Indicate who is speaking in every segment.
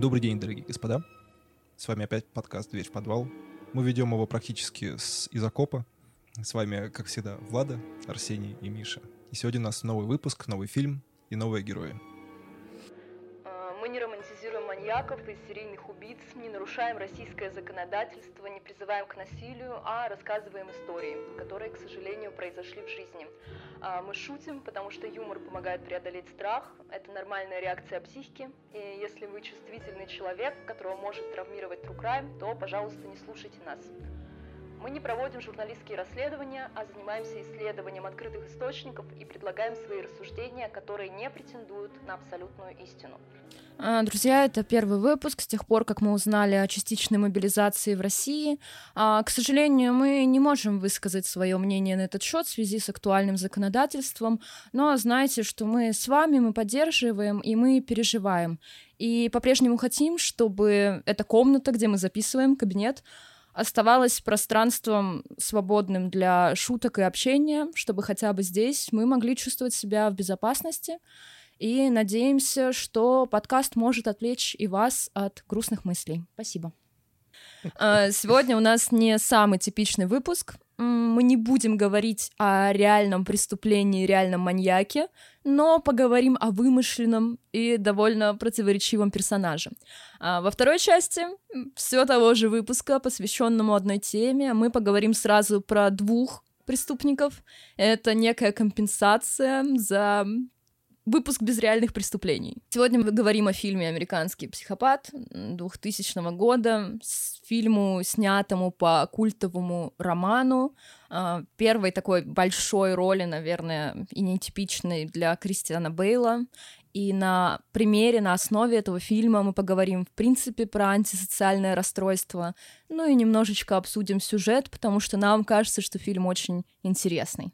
Speaker 1: Добрый день, дорогие господа. С вами опять подкаст «Дверь в подвал». Мы ведем его практически с из окопа. С вами, как всегда, Влада, Арсений и Миша. И сегодня у нас новый выпуск, новый фильм и новые герои.
Speaker 2: Маньяков и серийных убийц, не нарушаем российское законодательство, не призываем к насилию, а рассказываем истории, которые, к сожалению, произошли в жизни. А, Мы шутим, потому что юмор помогает преодолеть страх, это нормальная реакция психики, и если вы чувствительный человек, которого может травмировать true crime, то, пожалуйста, не слушайте нас. Мы не проводим журналистские расследования, а занимаемся исследованием открытых источников и предлагаем свои рассуждения, которые не претендуют на абсолютную истину.
Speaker 3: А, Друзья, это первый выпуск с тех пор, как мы узнали о частичной мобилизации в России. А, К сожалению, мы не можем высказать свое мнение на этот счет в связи с актуальным законодательством, но знайте, что мы с вами, мы поддерживаем и мы переживаем. И по-прежнему хотим, чтобы эта комната, где мы записываем, кабинет, оставалась пространством свободным для шуток и общения, чтобы хотя бы здесь мы могли чувствовать себя в безопасности. И надеемся, что подкаст может отвлечь и вас от грустных мыслей. Спасибо. А, Сегодня у нас не самый типичный выпуск. Мы не будем говорить о реальном преступлении, реальном маньяке, но поговорим о вымышленном и довольно противоречивом персонаже. А Во второй части все того же выпуска, посвященному одной теме, мы поговорим сразу про двух преступников. Это некая компенсация за выпуск без реальных преступлений. Сегодня мы говорим о фильме «Американский психопат» 2000 года, с фильму, снятому по культовому роману, а, первой такой большой роли, наверное, и нетипичной для Кристиана Бейла. И на примере, на основе этого фильма мы поговорим, в принципе, про антисоциальное расстройство, ну и немножечко обсудим сюжет, потому что нам кажется, что фильм очень интересный.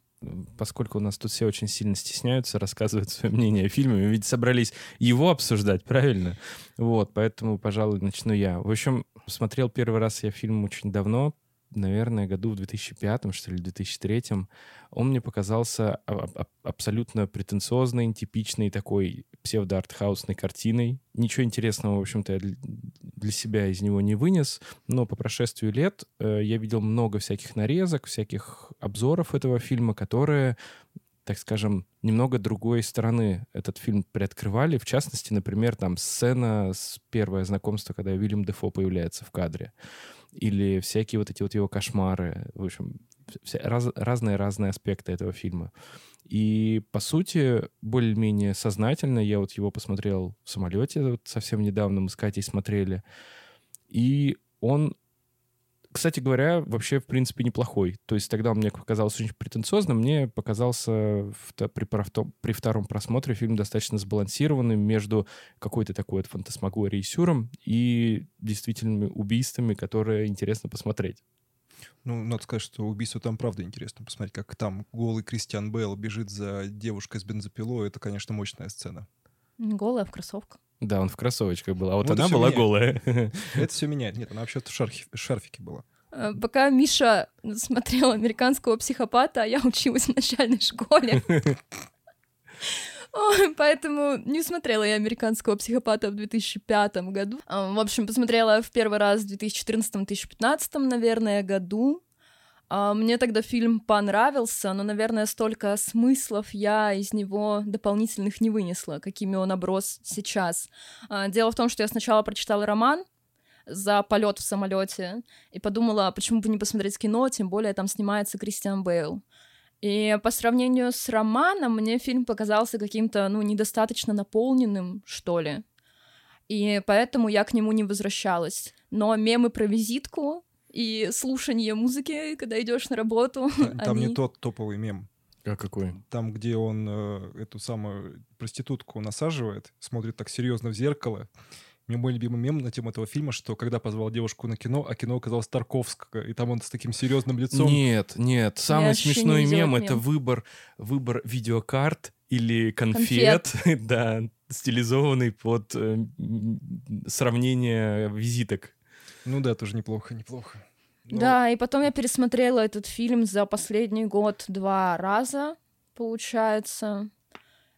Speaker 4: Поскольку у нас тут все очень сильно стесняются рассказывать свое мнение о фильме, мы ведь собрались его обсуждать, правильно? Вот, поэтому, пожалуй, начну я. В общем, смотрел первый раз я фильм очень давно, наверное, году в 2005, что ли, 2003. Он мне показался а- а- абсолютно претенциозной, типичной такой псевдо-артхаусной картиной. Ничего интересного, в общем-то, я для- себя из него не вынес, но по прошествию лет э, я видел много всяких нарезок, всяких обзоров этого фильма, которые так скажем, немного другой стороны этот фильм приоткрывали. В частности, например, там сцена с первое знакомство, когда Уильям Дефо появляется в кадре. Или всякие вот эти вот его кошмары. В общем, раз- разные-разные аспекты этого фильма. И, по сути, более-менее сознательно я вот его посмотрел в самолете вот совсем недавно, мы с Катей смотрели. И он кстати говоря, вообще, в принципе, неплохой. То есть тогда он мне показался очень претенциозным, мне показался в при, при втором просмотре фильм достаточно сбалансированным между какой-то такой вот фантасмагорией сюром и действительными убийствами, которые интересно посмотреть.
Speaker 1: Ну, надо сказать, что убийство там правда интересно. Посмотреть, как там голый Кристиан Бейл бежит за девушкой с бензопилой. Это, конечно, мощная сцена.
Speaker 3: Голая в кроссовках.
Speaker 4: Да, он в кроссовочках был, а вот,
Speaker 1: Вот
Speaker 4: она была
Speaker 1: меняет.
Speaker 4: голая.
Speaker 1: Это все меняет. Нет, она вообще в в шарфике была.
Speaker 3: Э, Пока Миша смотрел «Американского психопата», а я училась в начальной школе. Поэтому не смотрела я «Американского психопата» в 2005 году. А, В общем, посмотрела в первый раз в 2014-2015, наверное, году. А, Мне тогда фильм понравился, но, наверное, столько смыслов я из него дополнительных не вынесла, какими он оброс сейчас. А, Дело в том, что я сначала прочитала роман, за полет в самолете и подумала, а почему бы не посмотреть кино, тем более там снимается Кристиан Бейл. И по сравнению с романом мне фильм показался каким-то, ну, недостаточно наполненным, что ли. И поэтому я к нему не возвращалась. Но мемы про визитку и слушание музыки, когда идешь на работу,
Speaker 1: Там там не
Speaker 3: они-
Speaker 1: тот топовый мем.
Speaker 4: А какой?
Speaker 1: Там, где он э, эту самую проститутку насаживает, смотрит так серьезно в зеркало. Мне мой любимый мем на тему этого фильма, что когда позвал девушку на кино, а кино оказалось Тарковского, и там он с таким серьезным лицом.
Speaker 4: Нет, нет. Самый
Speaker 3: не
Speaker 4: смешной мем —
Speaker 3: этот
Speaker 4: это
Speaker 3: мем.
Speaker 4: выбор, выбор видеокарт или конфет, да, стилизованный под э, сравнение визиток.
Speaker 1: Ну да, тоже неплохо, неплохо. Но
Speaker 3: Да, и потом я пересмотрела этот фильм за последний год два раза, получается.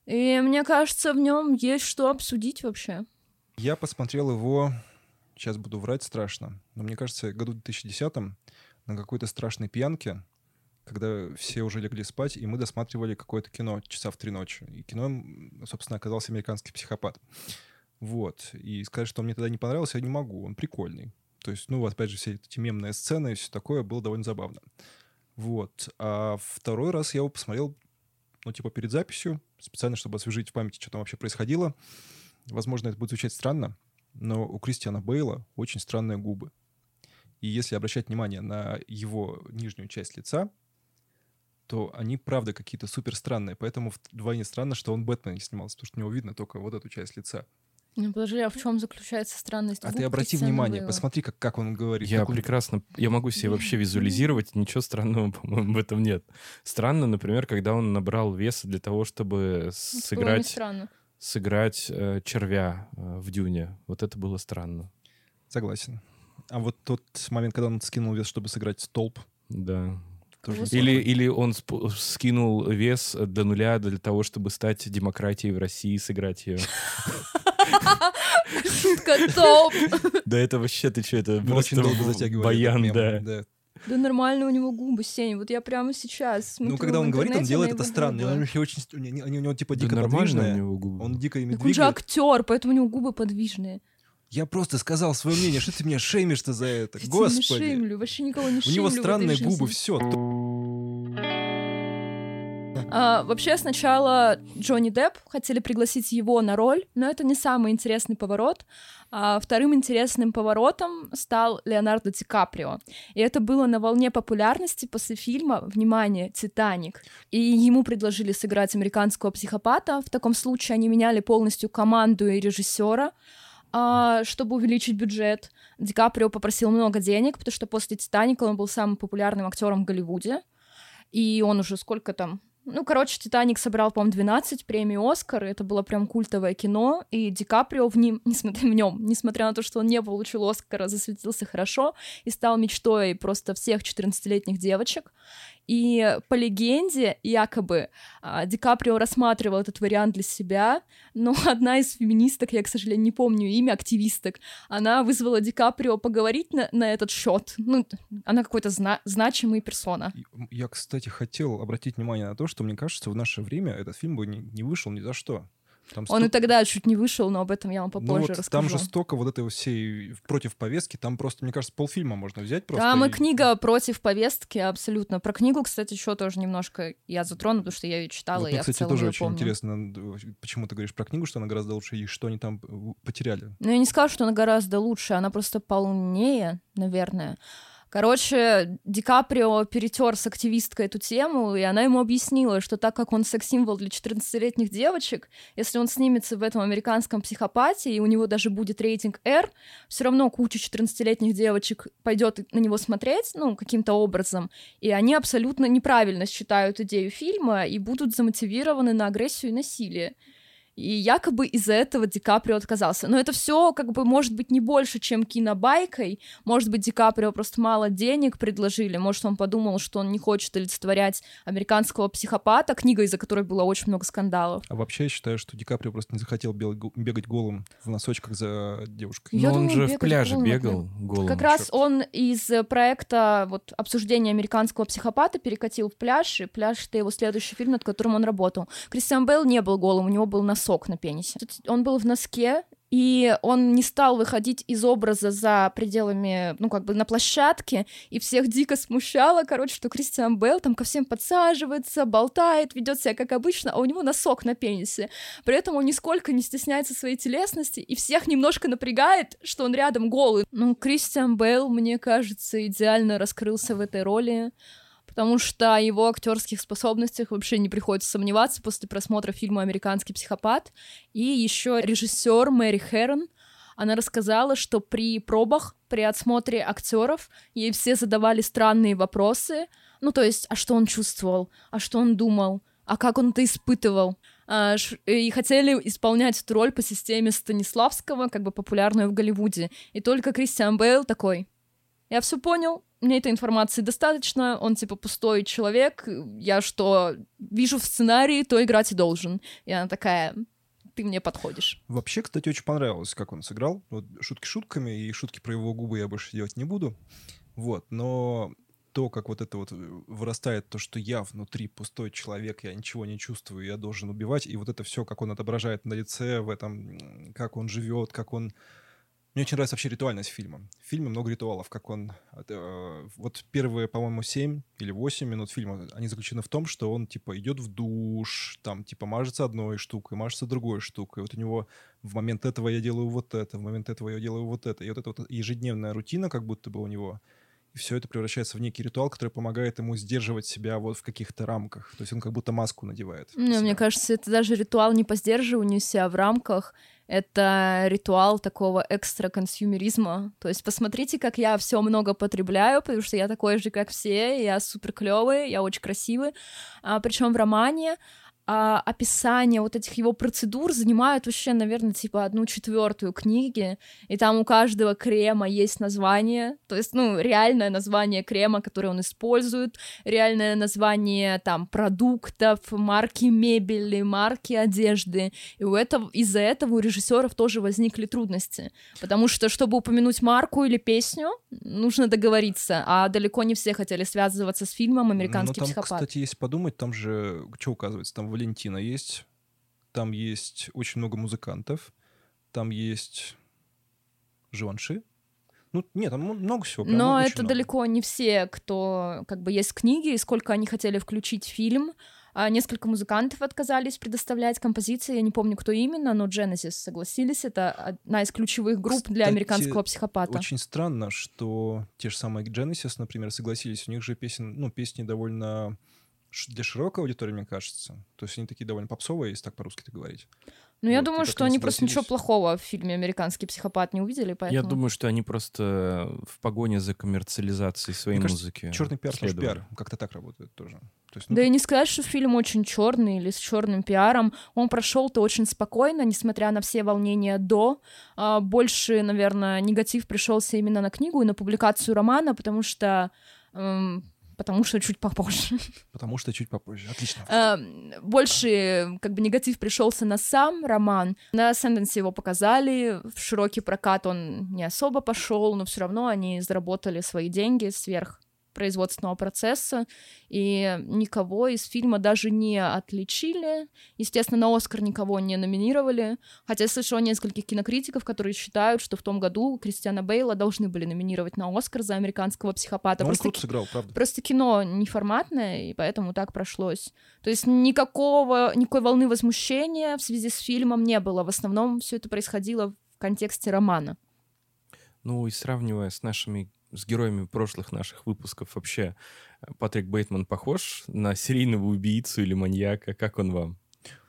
Speaker 3: И мне кажется, в нем есть что обсудить вообще.
Speaker 1: Я посмотрел его, сейчас буду врать страшно, но мне кажется, году 2010 на какой-то страшной пьянке, когда все уже легли спать, и мы досматривали какое-то кино часа в три ночи. И кино, собственно, оказался «Американский психопат». Вот. И сказать, что мне тогда не понравился, я не могу. Он прикольный. То есть, ну, опять же, все эти мемные сцены и все такое было довольно забавно. Вот. А второй раз я его посмотрел, ну, типа, перед записью, специально, чтобы освежить в памяти, что там вообще происходило. Возможно, это будет звучать странно, но у Кристиана Бейла очень странные губы. И если обращать внимание на его нижнюю часть лица, то они, правда, какие-то супер странные. Поэтому вдвойне странно, что он Бэтмен не снимался, потому что у него видно только вот эту часть лица.
Speaker 3: Ну, подожди, а в чем заключается странность?
Speaker 1: А ты обрати внимание, Бейла? посмотри, как, как он говорит.
Speaker 4: Я
Speaker 1: он...
Speaker 4: прекрасно, я могу себе вообще визуализировать, ничего странного, по-моему, в этом нет. Странно, например, когда он набрал веса для того, чтобы сыграть, сыграть э, червя э, в Дюне. Вот это было странно.
Speaker 1: Согласен. А вот тот момент, когда он скинул вес, чтобы сыграть столб.
Speaker 4: Да. Тоже или, или он скинул вес до нуля для того, чтобы стать демократией в России, сыграть ее.
Speaker 3: Шутка топ.
Speaker 4: Да это вообще, ты что, это просто баян, да.
Speaker 3: Да нормально у него губы, Сень. Вот я прямо сейчас
Speaker 1: Ну, когда он говорит, он делает это странно. Он вообще очень... Они у него типа дико подвижные. Он дико ими
Speaker 3: Он же актер, поэтому у него губы подвижные.
Speaker 1: Я просто сказал свое мнение, что ты меня шеймишь-то за это? Я Господи.
Speaker 3: не шеймлю, вообще никого не шеймлю.
Speaker 1: У него странные губы, все.
Speaker 3: А, вообще сначала Джонни Депп хотели пригласить его на роль, но это не самый интересный поворот. А вторым интересным поворотом стал Леонардо Ди Каприо. И это было на волне популярности после фильма «Внимание! Титаник». И ему предложили сыграть американского психопата. В таком случае они меняли полностью команду и режиссера а, чтобы увеличить бюджет. Ди Каприо попросил много денег, потому что после «Титаника» он был самым популярным актером в Голливуде. И он уже сколько там, ну, короче, «Титаник» собрал, по-моему, 12 премий «Оскар», это было прям культовое кино, и Ди Каприо в, ним, несмотря, в нем, несмотря на то, что он не получил «Оскара», засветился хорошо и стал мечтой просто всех 14-летних девочек. И по легенде, якобы, а, Ди Каприо рассматривал этот вариант для себя, но одна из феминисток, я, к сожалению, не помню имя, активисток, она вызвала Ди Каприо поговорить на, на этот счет. Ну, она какой-то зна- значимый персона.
Speaker 1: Я, кстати, хотел обратить внимание на то, что, мне кажется, в наше время этот фильм бы не, не вышел ни за что.
Speaker 3: Там Он и тогда чуть не вышел, но об этом я вам попозже ну, вот расскажу.
Speaker 1: Там же столько вот этой всей против повестки, там просто, мне кажется, полфильма можно взять просто.
Speaker 3: Там
Speaker 1: и
Speaker 3: и книга против повестки, абсолютно. Про книгу, кстати, еще тоже немножко я затрону, потому что я ее читала, вот,
Speaker 1: и
Speaker 3: я
Speaker 1: кстати,
Speaker 3: в целом
Speaker 1: тоже
Speaker 3: ее
Speaker 1: очень
Speaker 3: помню.
Speaker 1: интересно, почему ты говоришь про книгу, что она гораздо лучше, и что они там э, потеряли.
Speaker 3: Ну, я не скажу, что она гораздо лучше, она просто полнее, наверное. Короче, Ди Каприо перетер с активисткой эту тему, и она ему объяснила, что так как он секс-символ для 14-летних девочек, если он снимется в этом американском психопате, и у него даже будет рейтинг R, все равно куча 14-летних девочек пойдет на него смотреть, ну, каким-то образом, и они абсолютно неправильно считают идею фильма и будут замотивированы на агрессию и насилие. И якобы из-за этого Ди Каприо отказался. Но это все как бы может быть не больше, чем кинобайкой. Может быть, Ди Каприо просто мало денег предложили. Может, он подумал, что он не хочет олицетворять американского психопата, книга, из-за которой было очень много скандалов.
Speaker 1: А вообще я считаю, что Ди Каприо просто не захотел бегать голым в носочках за девушкой.
Speaker 4: Я Но думаю, он же в пляже голым, бегал голым.
Speaker 3: Как раз он из проекта вот, обсуждения американского психопата перекатил в пляж, и пляж — это его следующий фильм, над которым он работал. Кристиан Бейл не был голым, у него был носок сок на пенисе. Он был в носке, и он не стал выходить из образа за пределами, ну, как бы на площадке, и всех дико смущало, короче, что Кристиан Белл там ко всем подсаживается, болтает, ведет себя как обычно, а у него носок на пенисе. При этом он нисколько не стесняется своей телесности, и всех немножко напрягает, что он рядом голый. Ну, Кристиан Белл, мне кажется, идеально раскрылся в этой роли потому что о его актерских способностях вообще не приходится сомневаться после просмотра фильма «Американский психопат». И еще режиссер Мэри Хэрон, она рассказала, что при пробах, при отсмотре актеров ей все задавали странные вопросы, ну то есть, а что он чувствовал, а что он думал, а как он это испытывал. А, и хотели исполнять эту роль по системе Станиславского, как бы популярную в Голливуде. И только Кристиан Бейл такой, я все понял, мне этой информации достаточно, он типа пустой человек, я что вижу в сценарии, то играть и должен. И она такая, ты мне подходишь.
Speaker 1: Вообще, кстати, очень понравилось, как он сыграл. Вот шутки шутками, и шутки про его губы я больше делать не буду. Вот, но то, как вот это вот вырастает, то, что я внутри пустой человек, я ничего не чувствую, я должен убивать, и вот это все, как он отображает на лице, в этом, как он живет, как он мне очень нравится вообще ритуальность фильма. В фильме много ритуалов, как он... Э, вот первые, по-моему, 7 или 8 минут фильма, они заключены в том, что он, типа, идет в душ, там, типа, мажется одной штукой, мажется другой штукой. Вот у него в момент этого я делаю вот это, в момент этого я делаю вот это. И вот эта вот ежедневная рутина, как будто бы у него, и все это превращается в некий ритуал, который помогает ему сдерживать себя вот в каких-то рамках. То есть он как будто маску надевает.
Speaker 3: Ну, мне кажется, это даже ритуал не по сдерживанию себя в рамках, это ритуал такого экстра-консюмеризма. То есть посмотрите, как я все много потребляю, потому что я такой же, как все, я супер клевый, я очень красивый. А, причем в романе а, описание вот этих его процедур занимают вообще, наверное, типа одну четвертую книги, и там у каждого крема есть название, то есть, ну, реальное название крема, который он использует, реальное название там продуктов, марки мебели, марки одежды, и у этого, из-за этого у режиссеров тоже возникли трудности, потому что, чтобы упомянуть марку или песню, нужно договориться, а далеко не все хотели связываться с фильмом «Американский
Speaker 1: ну, там,
Speaker 3: психопат».
Speaker 1: кстати, если подумать, там же, что указывается, там Валентина есть, там есть очень много музыкантов, там есть Живанши. Ну, нет, там много всего. Прям
Speaker 3: Но это
Speaker 1: много.
Speaker 3: далеко не все, кто как бы есть книги, и сколько они хотели включить в фильм. А несколько музыкантов отказались предоставлять композиции, я не помню, кто именно, но Genesis согласились. Это одна из ключевых групп для
Speaker 1: Кстати,
Speaker 3: американского психопата.
Speaker 1: Очень странно, что те же самые Genesis, например, согласились. У них же песен, ну, песни довольно для широкой аудитории, мне кажется. То есть они такие довольно попсовые, если так по-русски-то говорить.
Speaker 3: Ну, я
Speaker 1: вот, и
Speaker 3: думаю, что
Speaker 1: они
Speaker 3: просто ничего плохого в фильме «Американский психопат» не увидели, поэтому...
Speaker 4: Я думаю, что они просто в погоне за коммерциализацией своей
Speaker 1: Мне кажется,
Speaker 4: музыки.
Speaker 1: Черный пиар тоже
Speaker 4: следовали.
Speaker 1: пиар. Как-то так работает тоже. То есть, ну,
Speaker 3: Да и не сказать, что фильм очень черный или с черным пиаром. Он прошел-то очень спокойно, несмотря на все волнения до. А, Больше, наверное, негатив пришелся именно на книгу и на публикацию романа, потому что эм, потому что чуть попозже.
Speaker 1: Потому что чуть попозже. Отлично.
Speaker 3: Эм, Больше как бы негатив пришелся на сам роман. На Ascendancy его показали, в широкий прокат он не особо пошел, но все равно они заработали свои деньги сверх производственного процесса, и никого из фильма даже не отличили. Естественно, на Оскар никого не номинировали, хотя я слышала нескольких кинокритиков, которые считают, что в том году Кристиана Бейла должны были номинировать на Оскар за американского психопата.
Speaker 1: Но он
Speaker 3: Просто
Speaker 1: круто сыграл, правда.
Speaker 3: Просто кино неформатное, и поэтому так прошлось. То есть никакого, никакой волны возмущения в связи с фильмом не было. В основном все это происходило в контексте романа.
Speaker 4: Ну и сравнивая с нашими с героями прошлых наших выпусков вообще, э, Патрик Бейтман похож на серийного убийцу или маньяка? Как он вам?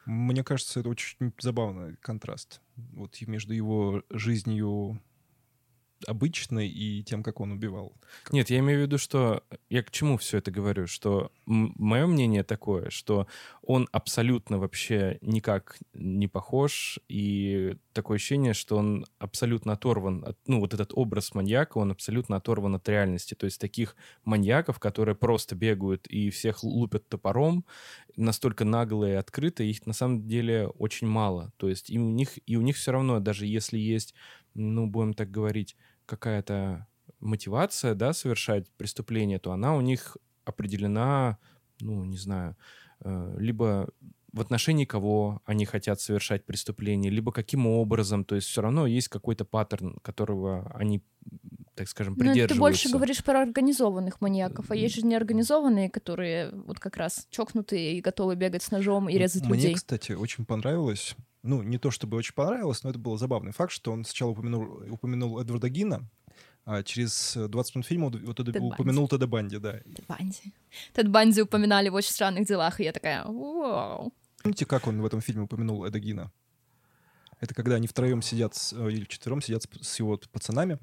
Speaker 1: Мне кажется, это очень забавный контраст. Вот между его жизнью обычной и тем, как он убивал.
Speaker 4: Нет, я имею в виду, что я к чему все это говорю, что мое мнение такое, что он абсолютно вообще никак не похож, и такое ощущение, что он абсолютно оторван, от, ну вот этот образ маньяка, он абсолютно оторван от реальности. То есть таких маньяков, которые просто бегают и всех лупят топором, настолько наглые и открытые, их на самом деле очень мало. То есть и у них, и у них все равно, даже если есть, ну, будем так говорить, какая-то мотивация, да, совершать преступление, то она у них определена, ну, не знаю, э, либо в отношении кого они хотят совершать преступление, либо каким образом, то есть все равно есть какой-то паттерн, которого они, так скажем,
Speaker 3: Ну, это
Speaker 4: придерживаются.
Speaker 3: ты больше говоришь про организованных маньяков, а есть же неорганизованные, которые вот как раз чокнутые и готовы бегать с ножом и резать
Speaker 1: Мне,
Speaker 3: людей.
Speaker 1: кстати, очень понравилось, ну, не то чтобы очень понравилось, но это был забавный факт, что он сначала упомянул, упомянул Эдварда Гина, а через 20 минут фильма вот
Speaker 3: Тед
Speaker 1: упомянул Теда Банди, да.
Speaker 3: Тед Банди. Тед Банди упоминали в очень странных делах, и я такая, вау.
Speaker 1: Помните, как он в этом фильме упомянул Эда Гина? Это когда они втроем сидят, э, или вчетвером сидят с, с его пацанами,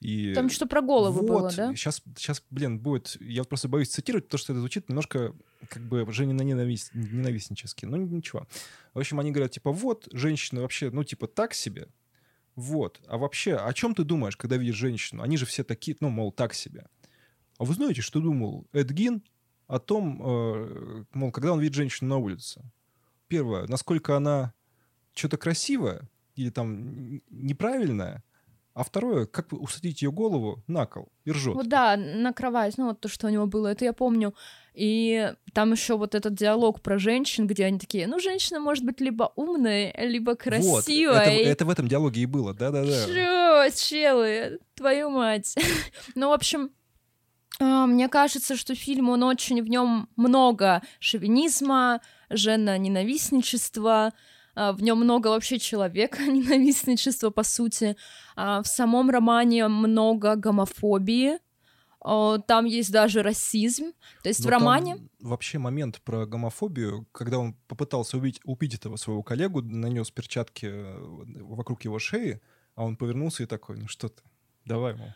Speaker 1: и...
Speaker 3: Там что про голову
Speaker 1: вот,
Speaker 3: было, да?
Speaker 1: Сейчас, сейчас, блин, будет... Я просто боюсь цитировать, потому что это звучит немножко как бы Женина ненавист, ненавистнически. Ну, ничего. В общем, они говорят, типа, вот, женщина вообще, ну, типа, так себе. Вот. А вообще, о чем ты думаешь, когда видишь женщину? Они же все такие, ну, мол, так себе. А вы знаете, что думал Эдгин о том, э, мол, когда он видит женщину на улице? Первое, насколько она что-то красивое или там неправильное, а второе, как усадить ее голову на кол и ржет.
Speaker 3: Вот да, на кровать, ну вот то, что у него было, это я помню. И там еще вот этот диалог про женщин, где они такие, ну, женщина может быть либо умная, либо красивая. Вот,
Speaker 1: это, это в этом диалоге и было, да-да-да.
Speaker 3: Чё, челы, твою мать. ну, в общем, а, мне кажется, что фильм, он очень, в нем много шовинизма, жена-ненавистничества, а, в нем много вообще человека, ненавистничества, по сути. А, в самом романе много гомофобии, там есть даже расизм. То есть Но в романе...
Speaker 1: Вообще момент про гомофобию, когда он попытался убить, убить этого своего коллегу, нанес перчатки э, вокруг его шеи, а он повернулся и такой, ну что ты, давай, мол.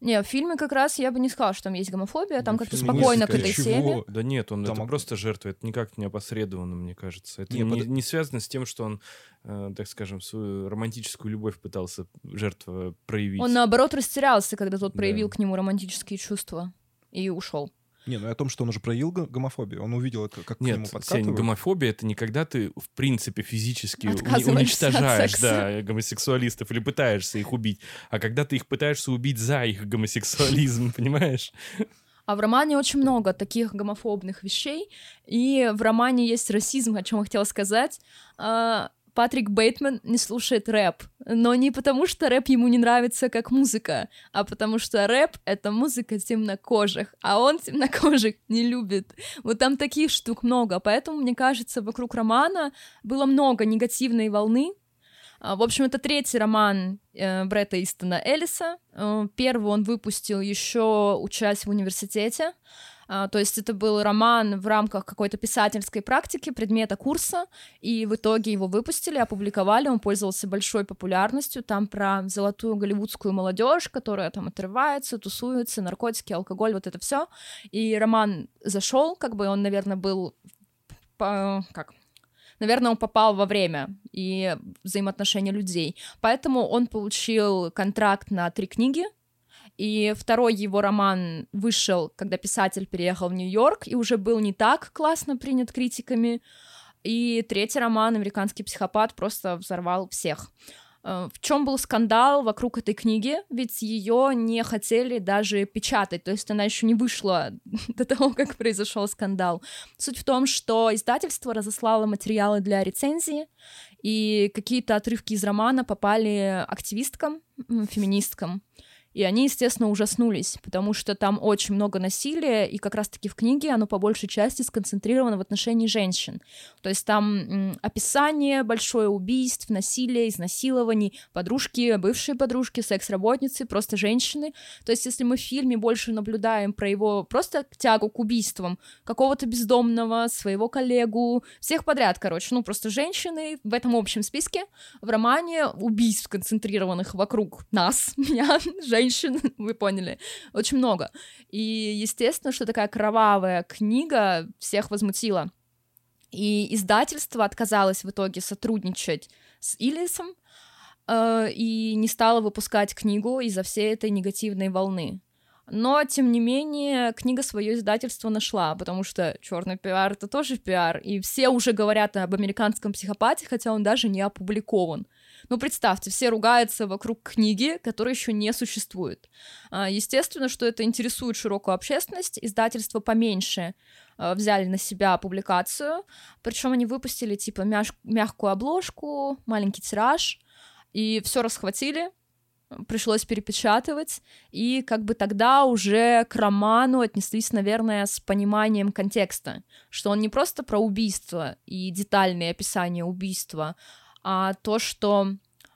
Speaker 3: Не, в фильме как раз я бы не сказала, что там есть гомофобия, там как-то спокойно к этой чего? теме.
Speaker 4: Да нет, он там это просто жертва, это никак не опосредованно, мне кажется. Это не, не, под... не связано с тем, что он, э, так скажем, свою романтическую любовь пытался жертва проявить.
Speaker 3: Он наоборот растерялся, когда тот проявил да. к нему романтические чувства и ушел.
Speaker 1: Не, ну о том, что он уже проявил гомофобию. Он увидел это, как Нет, к нему подкатывают.
Speaker 4: Сень, гомофобия — это не когда ты, в принципе, физически уничтожаешь да, гомосексуалистов или пытаешься их убить, а когда ты их пытаешься убить за их гомосексуализм, понимаешь?
Speaker 3: А в романе очень много таких гомофобных вещей, и в романе есть расизм, о чем я хотела сказать. А, Патрик Бейтман не слушает рэп. Но не потому, что рэп ему не нравится как музыка, а потому что рэп — это музыка темнокожих, а он темнокожих не любит. Вот там таких штук много, поэтому, мне кажется, вокруг романа было много негативной волны, в общем, это третий роман э, Бретта Истона Эллиса. Э, первый он выпустил еще учась в университете. А, то есть это был роман в рамках какой-то писательской практики, предмета курса, и в итоге его выпустили, опубликовали, он пользовался большой популярностью, там про золотую голливудскую молодежь, которая там отрывается, тусуется, наркотики, алкоголь, вот это все. И роман зашел, как бы он, наверное, был по, как наверное, он попал во время и взаимоотношения людей. Поэтому он получил контракт на три книги, и второй его роман вышел, когда писатель переехал в Нью-Йорк, и уже был не так классно принят критиками. И третий роман «Американский психопат» просто взорвал всех. Э, в чем был скандал вокруг этой книги? Ведь ее не хотели даже печатать, то есть она еще не вышла до того, как произошел скандал. Суть в том, что издательство разослало материалы для рецензии, и какие-то отрывки из романа попали активисткам, феминисткам. И они, естественно, ужаснулись, потому что там очень много насилия, и как раз-таки в книге оно по большей части сконцентрировано в отношении женщин. То есть там описание большое убийств, насилия, изнасилований, подружки, бывшие подружки, секс-работницы, просто женщины. То есть если мы в фильме больше наблюдаем про его просто тягу к убийствам, какого-то бездомного, своего коллегу, всех подряд, короче, ну просто женщины в этом общем списке, в романе убийств, концентрированных вокруг нас, меня, женщин, женщин, вы поняли, очень много. И, естественно, что такая кровавая книга всех возмутила. И издательство отказалось в итоге сотрудничать с Илисом э, и не стало выпускать книгу из-за всей этой негативной волны. Но, тем не менее, книга свое издательство нашла, потому что черный пиар это тоже пиар, и все уже говорят об американском психопате, хотя он даже не опубликован. Ну, представьте, все ругаются вокруг книги, которая еще не существует. А, естественно, что это интересует широкую общественность, издательство поменьше а, взяли на себя публикацию, причем они выпустили типа мяж- мягкую обложку, маленький тираж, и все расхватили, пришлось перепечатывать, и как бы тогда уже к роману отнеслись, наверное, с пониманием контекста, что он не просто про убийство и детальные описания убийства, а то, что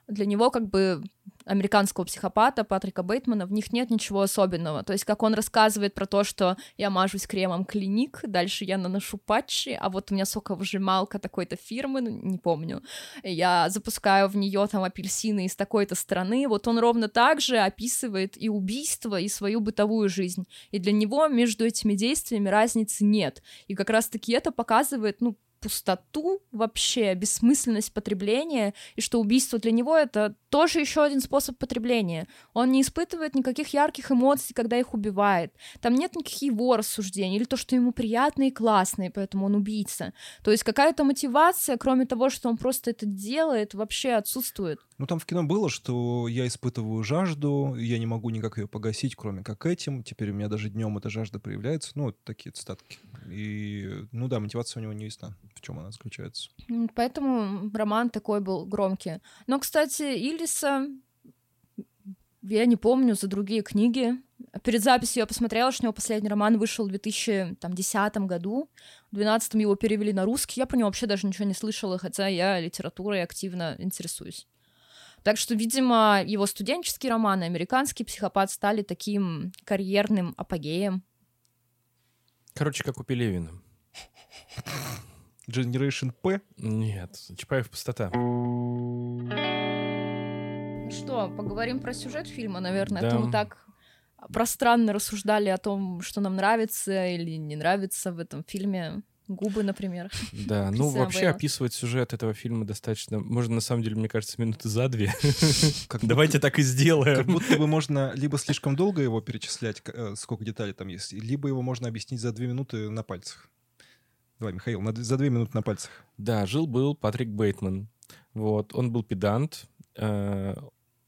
Speaker 3: для него как бы американского психопата Патрика Бейтмана, в них нет ничего особенного. То есть, как он рассказывает про то, что я мажусь кремом клиник, дальше я наношу патчи, а вот у меня соковыжималка такой-то фирмы, ну, не помню, я запускаю в нее там апельсины из такой-то страны, вот он ровно так же описывает и убийство, и свою бытовую жизнь. И для него между этими действиями разницы нет. И как раз-таки это показывает, ну, пустоту вообще, бессмысленность потребления, и что убийство для него это тоже еще один способ потребления. Он не испытывает никаких ярких эмоций, когда их убивает. Там нет никаких его рассуждений, или то, что ему приятно и классно, и поэтому он убийца. То есть какая-то мотивация, кроме того, что он просто это делает, вообще отсутствует.
Speaker 1: Ну, там в кино было, что я испытываю жажду, я не могу никак ее погасить, кроме как этим. Теперь у меня даже днем эта жажда проявляется. Ну, вот такие цитатки. И, ну да, мотивация у него не ясна, в чем она заключается.
Speaker 3: Поэтому роман такой был громкий. Но, кстати, Иллиса я не помню за другие книги. Перед записью я посмотрела, что у него последний роман вышел в 2010 году. В 2012 его перевели на русский. Я про него вообще даже ничего не слышала, хотя я литературой активно интересуюсь. Так что, видимо, его студенческие романы «Американский психопат» стали таким карьерным апогеем.
Speaker 4: Короче, как у Пелевина.
Speaker 1: Generation P?
Speaker 4: Нет, Чапаев пустота.
Speaker 3: Ну что, поговорим про сюжет фильма, наверное.
Speaker 4: Да.
Speaker 3: Это мы так пространно рассуждали о том, что нам нравится или не нравится в этом фильме. Губы, например.
Speaker 4: Да, ну вообще описывать сюжет этого фильма достаточно... Можно, на самом деле, мне кажется, минуты за две.
Speaker 1: Как
Speaker 4: Давайте так и
Speaker 1: Как
Speaker 4: сделаем.
Speaker 1: будто бы можно либо слишком долго его перечислять, э, сколько деталей там есть, либо его можно объяснить за две минуты на пальцах. Давай, Михаил, на за две минуты на пальцах.
Speaker 4: Да, жил-был Патрик Бейтман. Вот, он был педант. э,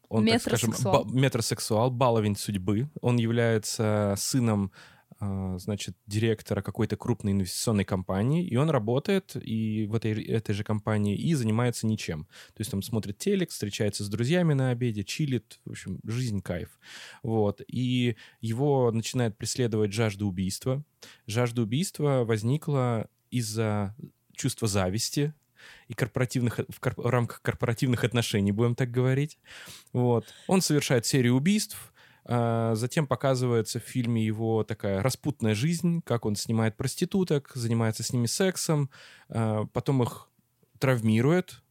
Speaker 4: Он, так скажем,
Speaker 3: Метросексуал.
Speaker 4: ба- метросексуал, баловень судьбы. Он является сыном э, значит, директора какой-то крупной инвестиционной компании, и он работает и в этой, этой же компании и занимается ничем. То есть он смотрит телек, встречается с друзьями на обеде, чилит, в общем, жизнь кайф. Вот. И его начинает преследовать жажда убийства. Жажда убийства возникла из-за чувства зависти и корпоративных, в, кор- в рамках корпоративных отношений, будем так говорить. Вот. Он совершает серию убийств, а, Затем показывается в фильме его такая распутная жизнь, как он снимает проституток, занимается с ними сексом, а, потом их травмирует,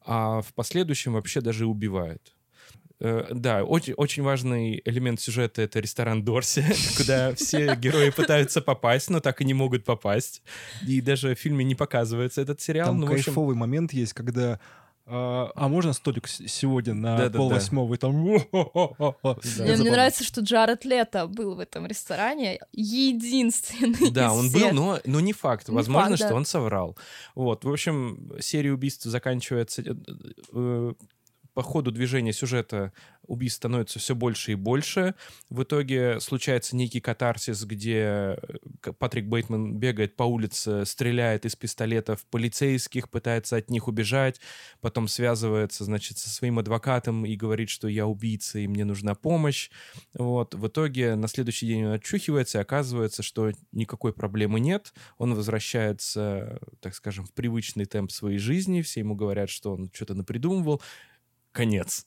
Speaker 4: а в последующем вообще даже убивает. Э, Да, очень, очень важный элемент сюжета — это ресторан Дорси, куда все герои пытаются попасть, но так и не могут попасть. И даже в фильме не показывается этот сериал.
Speaker 1: Там
Speaker 4: ну, в общем,
Speaker 1: кайфовый момент есть, когда а, а можно столик сегодня на
Speaker 4: Да-да-да.
Speaker 1: полвосьмого? И там...
Speaker 4: Да.
Speaker 3: Мне, мне нравится, что Джаред Лето был в этом ресторане. Единственный
Speaker 4: Да,
Speaker 3: из
Speaker 4: он
Speaker 3: всех.
Speaker 4: был, но, но не факт.
Speaker 3: Не
Speaker 4: Возможно,
Speaker 3: факт,
Speaker 4: что
Speaker 3: да.
Speaker 4: он соврал. Вот, в общем, серия убийств заканчивается... э, э, По ходу движения сюжета убийств становится все больше и больше. В итоге случается некий катарсис, где э, Патрик Бейтман бегает по улице, стреляет из пистолетов полицейских, пытается от них убежать, потом связывается, значит, со своим адвокатом и говорит, что я убийца и мне нужна помощь. Вот. В итоге на следующий день он отчухивается, и оказывается, что никакой проблемы нет. Он возвращается, так скажем, в привычный темп своей жизни. Все ему говорят, что он что-то напридумывал. Конец.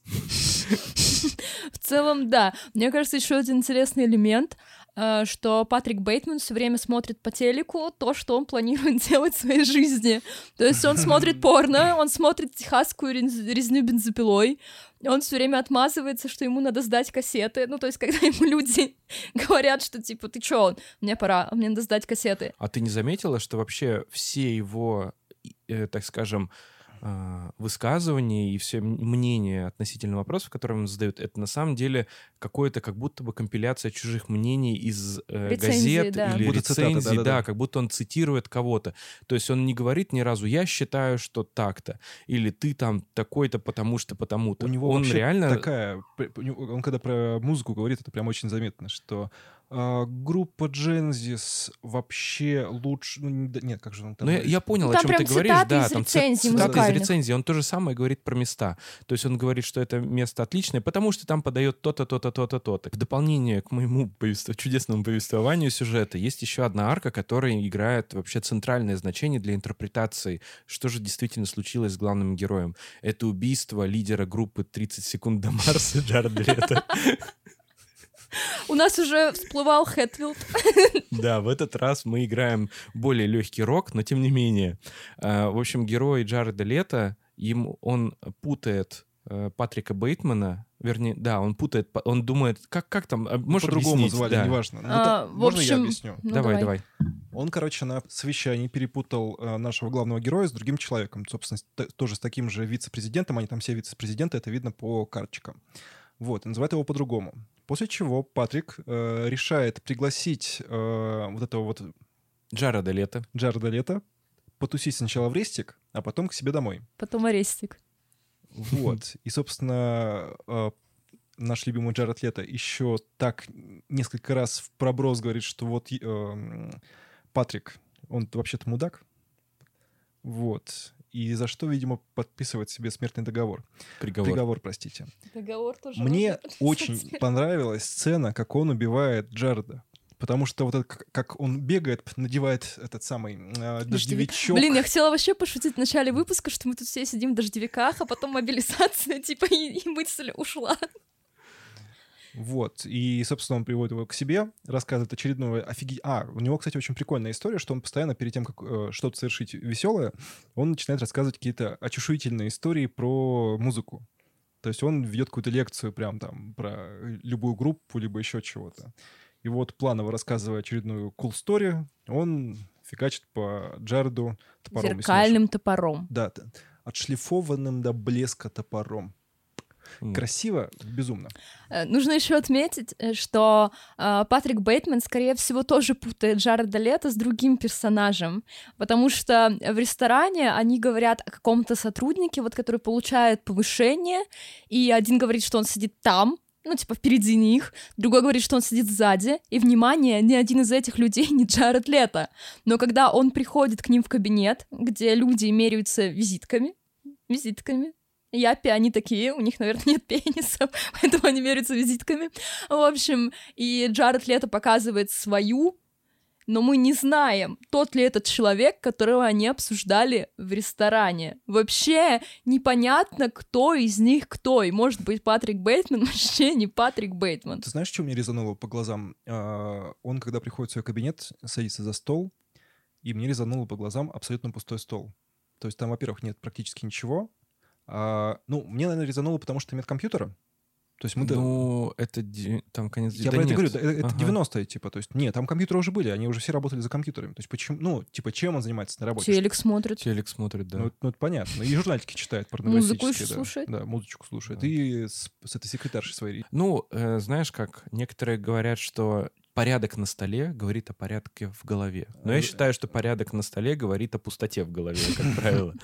Speaker 3: В целом, да. Мне кажется, еще один интересный элемент, э, что Патрик Бейтман все время смотрит по телеку то, что он планирует делать в своей жизни. То есть он смотрит порно, он смотрит техасскую рез- резню бензопилой, он все время отмазывается, что ему надо сдать кассеты. Ну, то есть, когда ему люди говорят, что типа, ты чё, мне пора, мне надо сдать кассеты.
Speaker 4: А ты не заметила, что вообще все его, э, так скажем, высказывания и все мнения относительно вопросов, которые он задает, это на самом деле какое-то как будто бы компиляция чужих мнений из э,
Speaker 3: Рецензии,
Speaker 4: газет
Speaker 3: да.
Speaker 4: или
Speaker 1: Будто цитаты,
Speaker 4: рецензий,
Speaker 1: да-да-да.
Speaker 4: да, как будто он цитирует кого-то. То есть он не говорит ни разу «я считаю, что так-то» или «ты там такой-то, потому что, потому-то».
Speaker 1: У него
Speaker 4: он
Speaker 1: вообще
Speaker 4: реально...
Speaker 1: такая... Он когда про музыку говорит, это прям очень заметно, что а, группа Genesis вообще лучше... Ну, не- да- нет, как же он там...
Speaker 4: Ну, я, я понял,
Speaker 3: Ну,
Speaker 4: о чем ты говоришь. Да, там
Speaker 3: рецензий
Speaker 4: цитаты из рецензии. Он то же самое говорит про места. То есть он говорит, что это место отличное, потому что там подает то-то, то-то, то-то, то-то. В дополнение к моему повествов- чудесному повествованию сюжета есть еще одна арка, которая играет вообще центральное значение для интерпретации, что же действительно случилось с главным героем. Это убийство лидера группы «30 секунд до Марса» Джареда Лето.
Speaker 3: У нас уже всплывал Хэтфилд.
Speaker 4: Да, в этот раз мы играем более легкий рок, но тем не менее. А, В общем, герой Джареда Лето, им он путает э, Патрика Бейтмана, вернее, да, он путает, он думает, как, как там, а, можешь
Speaker 1: По-другому
Speaker 4: объяснить?
Speaker 1: звали,
Speaker 4: Да.
Speaker 1: неважно. Ну,
Speaker 3: А, в
Speaker 1: Можно я
Speaker 3: общем,
Speaker 1: объясню?
Speaker 3: Ну,
Speaker 4: давай, давай.
Speaker 1: Он, короче, на совещании перепутал э, нашего главного героя с другим человеком. Собственно, тоже с таким же вице-президентом. Они там все вице-президенты, это видно по карточкам. Вот, и называют его по-другому. После чего Патрик э, решает пригласить э, вот этого вот
Speaker 4: Джареда Лето.
Speaker 1: Джареда Лето потусить сначала в рестик, а потом к себе домой.
Speaker 3: Потом арестик.
Speaker 1: Вот. И, собственно, э, наш любимый Джаред Лето еще так несколько раз в проброс говорит, что вот э, Патрик, он вообще-то мудак. Вот. И за что, видимо, подписывает себе смертный договор.
Speaker 4: Приговор.
Speaker 1: Приговор, простите.
Speaker 3: Договор тоже.
Speaker 1: Мне очень понравилась сцена, как он убивает Джареда. Потому что вот это, как- как он бегает, надевает этот самый э, дождевичок.
Speaker 3: Блин, я хотела вообще пошутить в начале выпуска, что мы тут все сидим в дождевиках, а потом мобилизация, типа, и, и мысль ушла.
Speaker 1: Вот. И, собственно, он приводит его к себе, рассказывает очередную офиге... А, у него, кстати, очень прикольная история, что он постоянно перед тем, как э, что-то совершить веселое, он начинает рассказывать какие-то очешуительные истории про музыку. То есть он ведет какую-то лекцию прям там про любую группу, либо еще чего-то. И вот планово рассказывая очередную cool story, он фигачит по Джареду топором.
Speaker 3: Зеркальным топором.
Speaker 1: Да, отшлифованным до блеска топором. Красиво, безумно.
Speaker 3: Э, Нужно еще отметить, э, что э, Патрик Бейтман, скорее всего, тоже путает Джареда Лето с другим персонажем, потому что в ресторане они говорят о каком-то сотруднике, вот, который получает повышение, и один говорит, что он сидит там, ну, типа, впереди них, другой говорит, что он сидит сзади, и, внимание, ни один из этих людей не Джаред Лето. Но когда он приходит к ним в кабинет, где люди меряются визитками, визитками, япи, они такие, у них, наверное, нет пенисов, поэтому они меряются визитками. В общем, и Джаред Лето показывает свою, но мы не знаем, тот ли этот человек, которого они обсуждали в ресторане. Вообще непонятно, кто из них кто. И может быть Патрик Бейтман вообще не Патрик Бейтман.
Speaker 1: Ты знаешь, что мне резануло по глазам? А, Он, когда приходит в свой кабинет, садится за стол, и мне резануло по глазам абсолютно пустой стол. То есть там, во-первых, нет практически ничего. А, ну, мне, наверное, резануло, потому что нет компьютера. То есть мы...
Speaker 4: Ну, это там конец...
Speaker 1: я
Speaker 4: да
Speaker 1: про это
Speaker 4: нет.
Speaker 1: говорю, это
Speaker 4: Ага.
Speaker 1: 90-е, типа, то есть, нет, там компьютеры уже были, они уже все работали за компьютерами. То есть, почему, ну, типа, чем он занимается на работе?
Speaker 3: Телек смотрит.
Speaker 4: Телек смотрит, да.
Speaker 1: Ну, это- ну, это понятно. И журнальчики читает
Speaker 3: Музыку
Speaker 1: порнографические.
Speaker 3: еще
Speaker 1: да.
Speaker 3: слушает.
Speaker 1: Да, музычку слушает.
Speaker 4: Да.
Speaker 1: И с, с этой секретаршей своей.
Speaker 4: Ну, э, знаешь как, некоторые говорят, что порядок на столе говорит о порядке в голове. Но я
Speaker 1: Э,
Speaker 4: считаю, что порядок на столе говорит о пустоте в голове, как правило.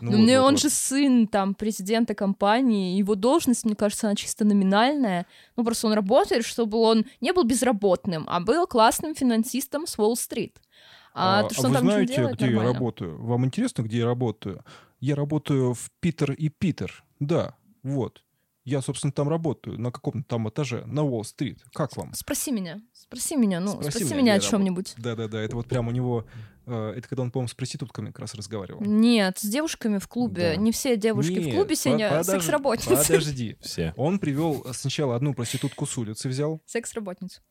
Speaker 1: Ну,
Speaker 3: Но
Speaker 1: вот,
Speaker 3: мне
Speaker 1: вот,
Speaker 3: он
Speaker 1: вот.
Speaker 3: же сын там президента компании, его должность, мне кажется, она чисто номинальная. Ну просто он работает, чтобы он не был безработным, а был классным финансистом с Уолл-стрит. А, то, что
Speaker 1: вы
Speaker 3: там ничего
Speaker 1: знаете,
Speaker 3: делает,
Speaker 1: где я
Speaker 3: нормально.
Speaker 1: работаю? Вам интересно, где я работаю? Я работаю в Питер и Питер. Да, вот. Я, собственно, там работаю, на каком-то там этаже, на Уолл-стрит. Как вам?
Speaker 3: Спроси меня, спроси меня, ну,
Speaker 1: Спроси
Speaker 3: спроси,
Speaker 1: меня,
Speaker 3: меня о чем-нибудь.
Speaker 1: Да-да-да, это вот прям у него... э, это когда он, по-моему, с проститутками как раз разговаривал.
Speaker 3: Нет, с девушками в клубе.
Speaker 4: Да.
Speaker 3: Не все девушки в
Speaker 1: Нет,
Speaker 3: клубе
Speaker 1: по-
Speaker 3: сегодня
Speaker 1: подожди,
Speaker 3: секс-работницы.
Speaker 1: Подожди.
Speaker 4: Все.
Speaker 1: Он привел сначала одну проститутку с улицы, взял.
Speaker 3: Секс-работницу.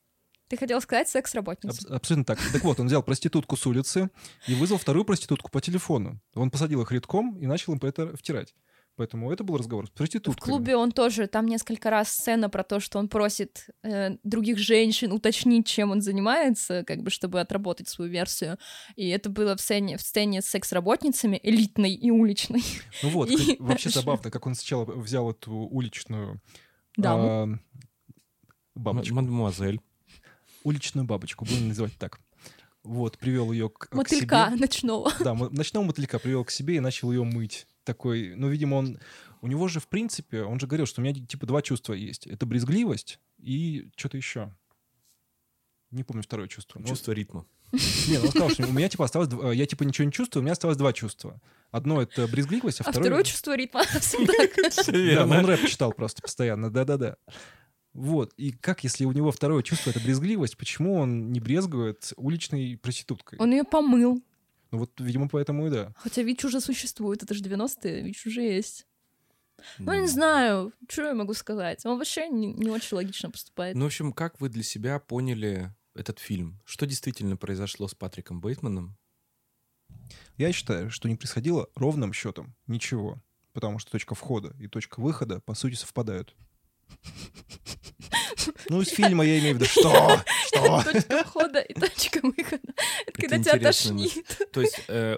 Speaker 3: Ты хотел сказать секс-работницу.
Speaker 1: Аб- абсолютно так. Так вот, он взял проститутку с улицы и вызвал вторую проститутку по телефону. Он посадил их редком и начал им это втирать. Поэтому это был разговор с
Speaker 3: В
Speaker 1: проституткой.
Speaker 3: клубе он тоже, там несколько раз сцена про то, что он просит э, других женщин уточнить, чем он занимается, как бы, чтобы отработать свою версию. И это было в сцене, в сцене с секс-работницами, элитной и уличной.
Speaker 1: Ну вот,
Speaker 3: И
Speaker 1: как- вообще забавно, как он сначала взял эту уличную
Speaker 3: Даму.
Speaker 1: а,
Speaker 4: М-
Speaker 1: бабочку.
Speaker 4: Мадемуазель.
Speaker 1: Уличную бабочку, будем называть так. Вот, привел ее к, к
Speaker 3: Мотылька
Speaker 1: себе.
Speaker 3: ночного.
Speaker 1: Да, ночного мотылька привел к себе и начал ее мыть. Такой, ну, видимо, он... У него же, в принципе, он же говорил, что у меня типа два чувства есть. Это брезгливость и что-то еще. Не помню второе чувство. Ну,
Speaker 4: Чувство ритма.
Speaker 1: Не, ну, он сказал, что у меня типа осталось... Я типа ничего не чувствую, у меня осталось два чувства. Одно — это брезгливость, а,
Speaker 3: А
Speaker 1: второе...
Speaker 3: второе чувство ритма.
Speaker 1: Да, он рэп читал просто постоянно, да-да-да. Вот, и как, если у него второе чувство — это брезгливость, почему он не брезгует уличной проституткой?
Speaker 3: Он ее помыл.
Speaker 1: Ну вот, видимо, поэтому и да.
Speaker 3: Хотя ВИЧ уже существует, это же 90-е, ВИЧ уже есть. Ну, я не знаю, что я могу сказать. Он вообще не, не очень логично поступает.
Speaker 4: Ну, в общем, как вы для себя поняли этот фильм? Что действительно произошло с Патриком Бейтманом?
Speaker 1: Я считаю, что не происходило ровным счетом ничего, потому что точка входа и точка выхода, по сути, совпадают. Ну, из фильма я имею в виду, что? Что?
Speaker 3: Точка входа и точка выхода. Это когда тебя тошнит.
Speaker 4: То есть э,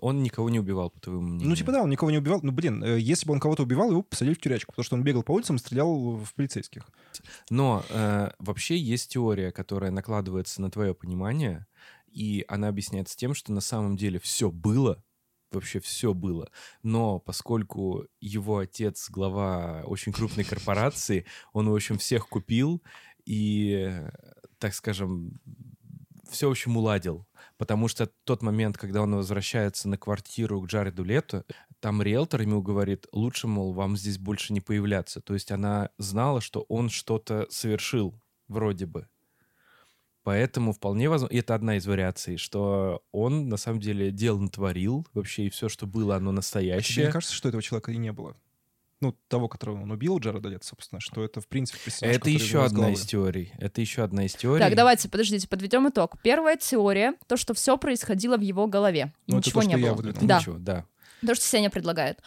Speaker 4: он никого не убивал, по твоему мнению?
Speaker 1: Ну, типа, да, он никого не убивал. Ну, блин, э, если бы он кого-то убивал, его посадили в тюрячку, потому что он бегал по улицам и стрелял в полицейских.
Speaker 4: Но э, вообще есть теория, которая накладывается на твое понимание, и она объясняется тем, что на самом деле все было, вообще все было. Но поскольку его отец глава очень крупной корпорации, он, в общем, всех купил и, так скажем, все, в общем, уладил. Потому что тот момент, когда он возвращается на квартиру к Джареду Лето, там риэлтор ему говорит, лучше, мол, вам здесь больше не появляться. То есть она знала, что он что-то совершил, вроде бы. Поэтому вполне возможно, и это одна из вариаций, что он на самом деле дел натворил вообще, и все, что было, оно
Speaker 1: А тебе
Speaker 4: настоящее.
Speaker 1: не кажется, что этого человека и не было? Ну, того, которого он убил, Джареда Лето, собственно, что это, в принципе, персонаж,
Speaker 4: Это еще одна
Speaker 1: головы.
Speaker 4: из теорий. Это еще одна из теорий.
Speaker 3: Так, давайте, подождите, подведем итог. Первая теория, то, что все происходило в его голове. и
Speaker 1: Ну, это
Speaker 3: ничего
Speaker 1: то,
Speaker 3: не
Speaker 1: что я
Speaker 3: было.
Speaker 1: выдвинул.
Speaker 3: Да,
Speaker 4: Ничего, да.
Speaker 3: то, что Сеня предлагает.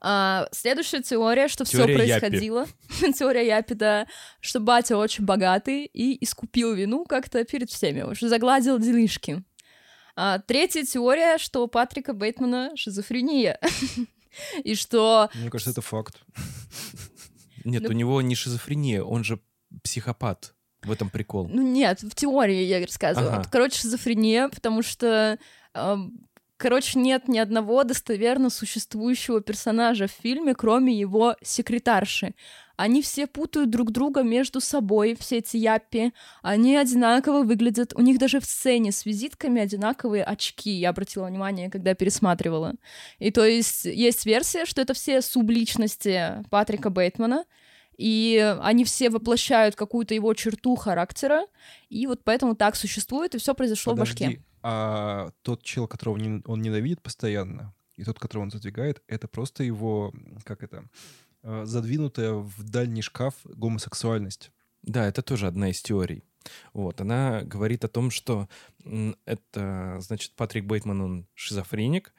Speaker 3: А, следующая теория, что все
Speaker 4: Теория Япи.
Speaker 3: происходило. теория Япи, да, что батя очень богатый и искупил вину как-то перед всеми, уже загладил делишки. А, третья теория, что у Патрика Бейтмана шизофрения. И что
Speaker 1: Мне кажется, это факт.
Speaker 4: Нет,
Speaker 3: Ну-
Speaker 4: у него не шизофрения, он же психопат. В этом прикол.
Speaker 3: Ну нет, в теории я рассказывала.
Speaker 4: Ага.
Speaker 3: Короче, шизофрения, потому что, короче, нет ни одного достоверно существующего персонажа в фильме, кроме его секретарши. Они все путают друг друга между собой, все эти яппи. Они одинаково выглядят. У них даже в сцене с визитками одинаковые очки. Я обратила внимание, когда пересматривала. И то есть есть версия, что это все субличности Патрика Бейтмана, и они все воплощают какую-то его черту характера, и вот поэтому так существует, и все произошло в башке.
Speaker 1: А тот чел, которого он ненавидит постоянно, и тот, которого он задвигает, это просто его, как это, э, задвинутая в дальний шкаф гомосексуальность.
Speaker 4: Да, это тоже одна из теорий. Вот, она говорит о том, что это, значит, Патрик Бейтман, он шизофреник,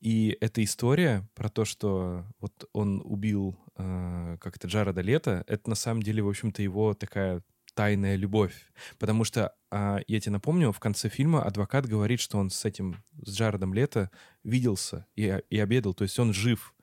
Speaker 4: и эта история про то, что вот он убил э, как-то Джареда Лето, это на самом деле, в общем-то, его такая тайная любовь. Потому что, а, я тебе напомню, в конце фильма адвокат говорит, что он с этим, с Джаредом Лето виделся и, и обедал, то есть он жив.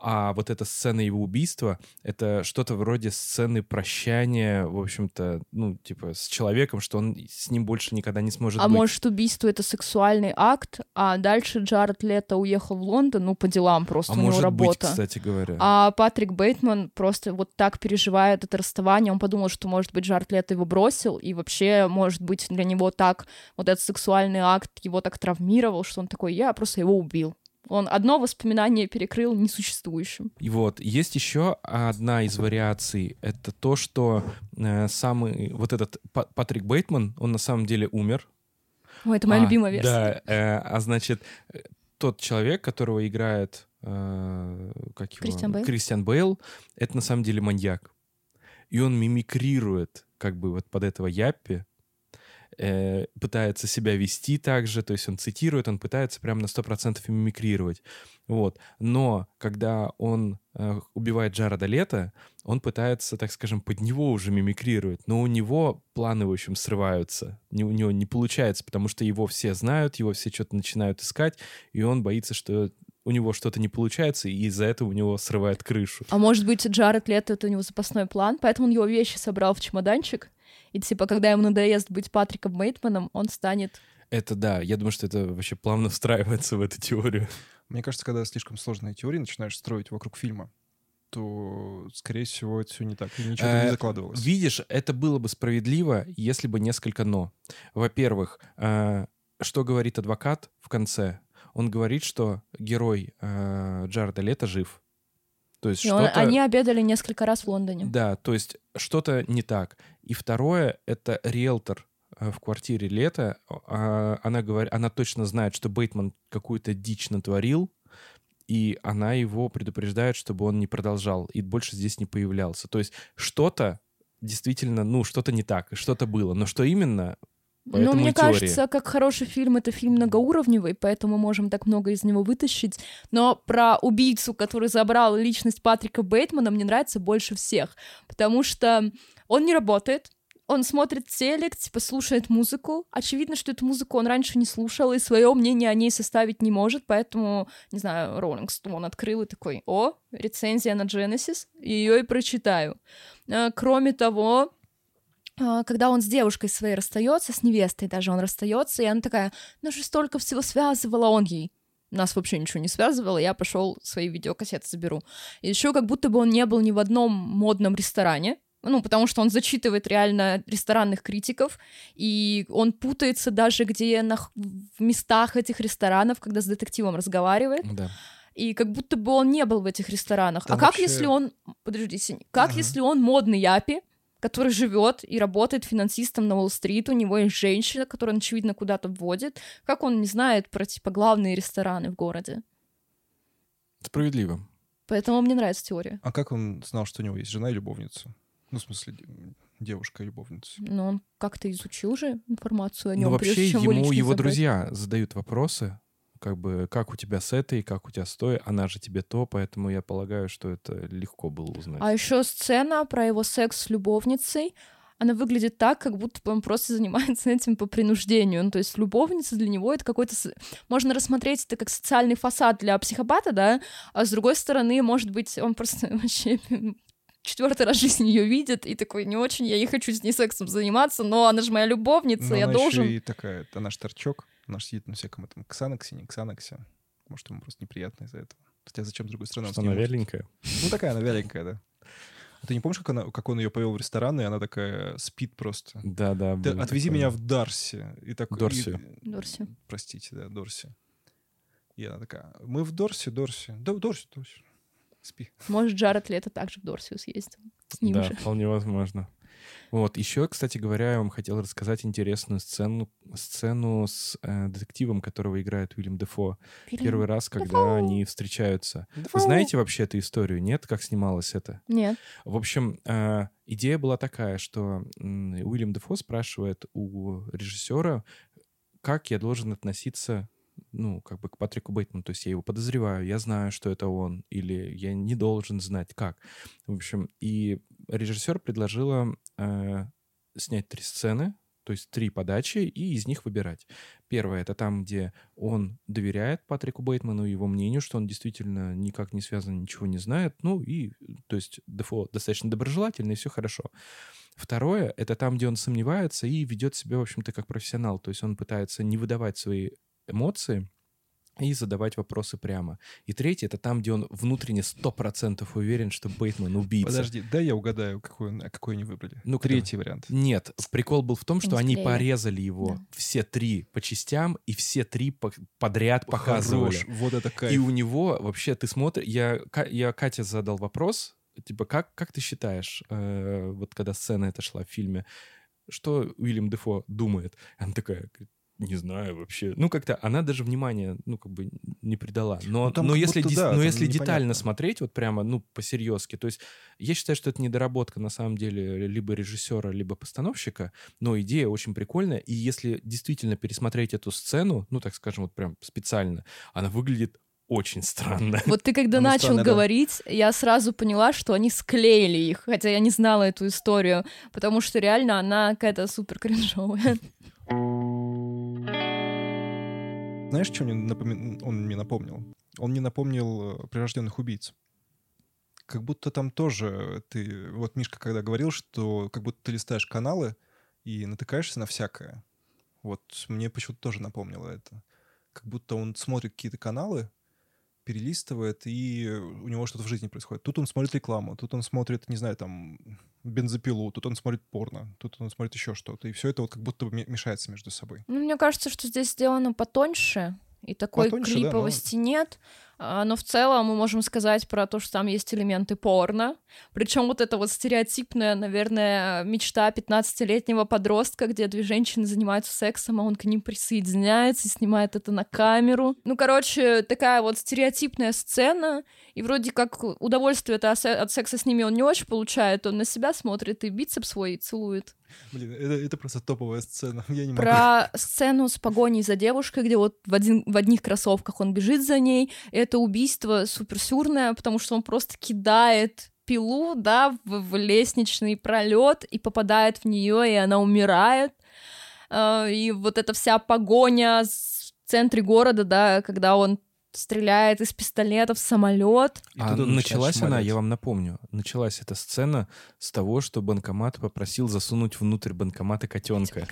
Speaker 4: А вот эта сцена его убийства — это что-то вроде сцены прощания, в общем-то, ну, типа, с человеком, что он с ним больше никогда не сможет
Speaker 3: а
Speaker 4: быть.
Speaker 3: может, убийство — это сексуальный акт, а дальше Джаред Лето уехал в Лондон, ну, по делам просто,
Speaker 4: а
Speaker 3: у него
Speaker 4: может
Speaker 3: работа.
Speaker 4: быть, кстати говоря.
Speaker 3: А Патрик Бейтман просто вот так переживает это расставание. Он подумал, что, может быть, Джаред Лето его бросил, и вообще, может быть, для него так вот этот сексуальный акт его так травмировал, что он такой, я просто его убил. Он одно воспоминание перекрыл несуществующим.
Speaker 4: И вот есть еще одна из вариаций. Это то, что э, самый вот этот Па- Патрик Бейтман, он на самом деле умер.
Speaker 3: Ой, это моя
Speaker 4: А,
Speaker 3: любимая версия.
Speaker 4: Да, э, а значит, э, тот человек, которого играет э, как его?
Speaker 3: Кристиан Бейл?
Speaker 4: Кристиан Бейл, это на самом деле маньяк. И он мимикрирует как бы вот под этого Яппи, э, пытается себя вести так же, то есть он цитирует, он пытается прямо на 100% мимикрировать. Вот. Но когда он э, убивает Джареда Лето, он пытается, так скажем, под него уже мимикрировать, но у него планы, в общем, срываются. Не- у него не получается, потому что его все знают, его все что-то начинают искать, и он боится, что у него что-то не получается, и из-за этого у него срывает крышу.
Speaker 3: А может быть, Джаред Лето — это у него запасной план, поэтому он его вещи собрал в чемоданчик, и типа, когда ему надоест быть Патриком Бейтманом, он станет...
Speaker 4: Это да, я думаю, что это вообще плавно встраивается в эту теорию.
Speaker 1: Мне кажется, когда слишком сложные теории начинаешь строить вокруг фильма, то, скорее всего, это все не так. И ничего там
Speaker 4: Э,
Speaker 1: не закладывалось.
Speaker 4: Видишь, это было бы справедливо, если бы несколько «но». Во-первых, э, что говорит адвокат в конце? Он говорит, что герой э, Джареда Лето жив. То есть что-то...
Speaker 3: Они обедали несколько раз в Лондоне.
Speaker 4: Да, то есть что-то не так. И второе, это риэлтор э, в квартире Лето. а, Она, говорит, она точно знает, что Бейтман какую-то дичь натворил, и она его предупреждает, чтобы он не продолжал и больше здесь не появлялся. То есть что-то действительно, ну, что-то не так, что-то было. Но что именно,
Speaker 3: Ну,
Speaker 4: Поэтому
Speaker 3: мне
Speaker 4: и теория.
Speaker 3: кажется, как хороший фильм, это фильм многоуровневый, поэтому можем так много из него вытащить. Но про убийцу, который забрал личность Патрика Бейтмана, мне нравится больше всех, потому что он не работает, он смотрит телек, типа слушает музыку. Очевидно, что эту музыку он раньше не слушал и свое мнение о ней составить не может, поэтому, не знаю, Роллинг Стоун открыл и такой, о, рецензия на Genesis, ее и прочитаю. А, кроме того, когда он с девушкой своей расстается, с невестой даже он расстается, и она такая, ну же столько всего связывала он ей. Нас вообще ничего не связывало, я пошел свои видеокассеты заберу. И еще как будто бы он не был ни в одном модном ресторане, ну, потому что он зачитывает реально ресторанных критиков, и он путается даже где на, в местах этих ресторанов, когда с детективом разговаривает.
Speaker 4: Да.
Speaker 3: И как будто бы он не был в этих ресторанах.
Speaker 1: Там
Speaker 3: а как
Speaker 1: вообще-
Speaker 3: если он... Подождите, как
Speaker 1: Ага.
Speaker 3: если он модный япи, который живет и работает финансистом на Уолл-стрит, у него есть женщина, которая он, очевидно, куда-то вводит. Как он не знает про, типа, главные рестораны в городе?
Speaker 4: Справедливо.
Speaker 3: Поэтому мне нравится теория.
Speaker 1: А как он знал, что у него есть жена и любовница? Ну, в смысле, де- девушка и любовница.
Speaker 3: Но он как-то изучил же информацию о нем,
Speaker 4: Ну, вообще,
Speaker 3: прежде чем
Speaker 4: ему его
Speaker 3: забрать.
Speaker 4: друзья задают вопросы, как бы, как у тебя с этой, как у тебя с той, она же тебе то, поэтому я полагаю, что это легко было узнать.
Speaker 3: А еще сцена про его секс с любовницей, она выглядит так, как будто бы он просто занимается этим по принуждению. Ну, то есть любовница для него это какой-то... Можно рассмотреть это как социальный фасад для психопата, да, а с другой стороны, может быть, он просто вообще четвертый раз в жизни ее видит и такой, не очень, я не хочу с ней сексом заниматься, но она же моя любовница,
Speaker 1: Но
Speaker 3: я
Speaker 1: она
Speaker 3: должен...
Speaker 1: еще и такая, она ж торчок, она ж сидит на всяком этом ксаноксе, не ксаноксе. Может, ему просто неприятно из-за этого. Хотя зачем с другой стороны? он
Speaker 4: Что она вяленькая?
Speaker 1: Ну, такая она вяленькая, да. А Ты не помнишь, как, она, как он ее повел в ресторан, и она такая спит просто?
Speaker 4: Да-да.
Speaker 1: Ты
Speaker 4: было
Speaker 1: отвези
Speaker 4: такое.
Speaker 1: меня в Дарси. И так,
Speaker 4: Дорси.
Speaker 1: и-
Speaker 3: Дорси.
Speaker 1: простите, да, Дорси. И она такая, мы в Дорси, Дорси. Да, Дорси, Дорси. Спи.
Speaker 3: Может, Джаред Лето также в Дорсию съездил. С ним
Speaker 4: да,
Speaker 3: же.
Speaker 4: вполне возможно. Вот, еще, кстати говоря, я вам хотел рассказать интересную сцену, сцену с э, детективом, которого играет Уильям Дефо. Первый раз, когда они встречаются. Вы знаете вообще эту историю, нет, как снималось это?
Speaker 3: Нет.
Speaker 4: В общем, э, идея была такая, что м, Уильям Дефо спрашивает у режиссера, как я должен относиться, ну, как бы к Патрику Бейтману. То есть я его подозреваю, я знаю, что это он, или я не должен знать, как. В общем, и режиссер предложила э, снять три сцены, то есть три подачи, и из них выбирать. Первое — это там, где он доверяет Патрику Бейтману и его мнению, что он действительно никак не связан, ничего не знает. Ну и, то есть, Дефо достаточно доброжелательный, и все хорошо. Второе — это там, где он сомневается и ведет себя, в общем-то, как профессионал. То есть он пытается не выдавать свои эмоции и задавать вопросы прямо. И третье — это там, где он внутренне 100% уверен, что Бейтман убийца.
Speaker 1: Подожди, дай я угадаю, какой, он- какой они выбрали.
Speaker 4: Ну,
Speaker 1: Третий вариант.
Speaker 4: Нет, прикол был в том, что
Speaker 3: Не
Speaker 4: они порезали его
Speaker 3: Да.
Speaker 4: все три по частям, и все три по- подряд показывали.
Speaker 1: Хорош, вот это кайф.
Speaker 4: И у него вообще, ты смотришь, я, я Кате задал вопрос, типа, как, как ты считаешь, э, вот когда сцена эта шла в фильме, что Уильям Дефо думает? Она такая, говорит, не знаю вообще. Ну, как-то она даже внимания, ну, как бы не придала. Но,
Speaker 1: Ну, там
Speaker 4: но если,
Speaker 1: будто да,
Speaker 4: но если
Speaker 1: непонятно.
Speaker 4: детально смотреть, вот прямо, ну, по-серьезки, то есть я считаю, что это недоработка, на самом деле, либо режиссера, либо постановщика, но идея очень прикольная, и если действительно пересмотреть эту сцену, ну, так скажем, вот прям специально, она выглядит очень странно.
Speaker 3: Вот ты когда
Speaker 1: Оно
Speaker 3: начал
Speaker 1: странное, да.
Speaker 3: говорить, я сразу поняла, что они склеили их, хотя я не знала эту историю, потому что реально она какая-то супер кринжовая.
Speaker 1: Знаешь, что мне напоми- он мне напомнил? Он мне напомнил э, прирожденных убийц. Как будто там тоже ты... Вот Мишка когда говорил, что как будто ты листаешь каналы и натыкаешься на всякое. Вот мне почему-то тоже напомнило это. Как будто он смотрит какие-то каналы, перелистывает, и у него что-то в жизни происходит. Тут он смотрит рекламу, тут он смотрит, не знаю, там, бензопилу, тут он смотрит порно, тут он смотрит еще что-то. И все это вот как будто мешается между собой.
Speaker 3: Ну, мне кажется, что здесь сделано потоньше, и такой
Speaker 1: Потоньше, да, но-
Speaker 3: клиповости нет. А, Но в целом мы можем сказать про то, что там есть элементы порно. Причем вот это вот стереотипная, наверное, мечта 15-летнего подростка, где две женщины занимаются сексом, а он к ним присоединяется и снимает это на камеру. Ну, короче, такая вот стереотипная сцена, и вроде как удовольствие от секса с ними он не очень получает, он на себя смотрит и бицепс свой целует.
Speaker 1: Блин, это, это просто топовая сцена. Я не могу.
Speaker 3: Про сцену с погоней за девушкой, где вот в, один, в одних кроссовках он бежит за ней. Это убийство суперсюрное, потому что он просто кидает пилу, да, в, в лестничный пролет и попадает в нее, и она умирает. Э, и вот эта вся погоня в центре города, да, когда он стреляет из пистолета в самолет.
Speaker 4: А началась она, я вам напомню, началась эта сцена с того, что банкомат попросил засунуть внутрь банкомата котенка.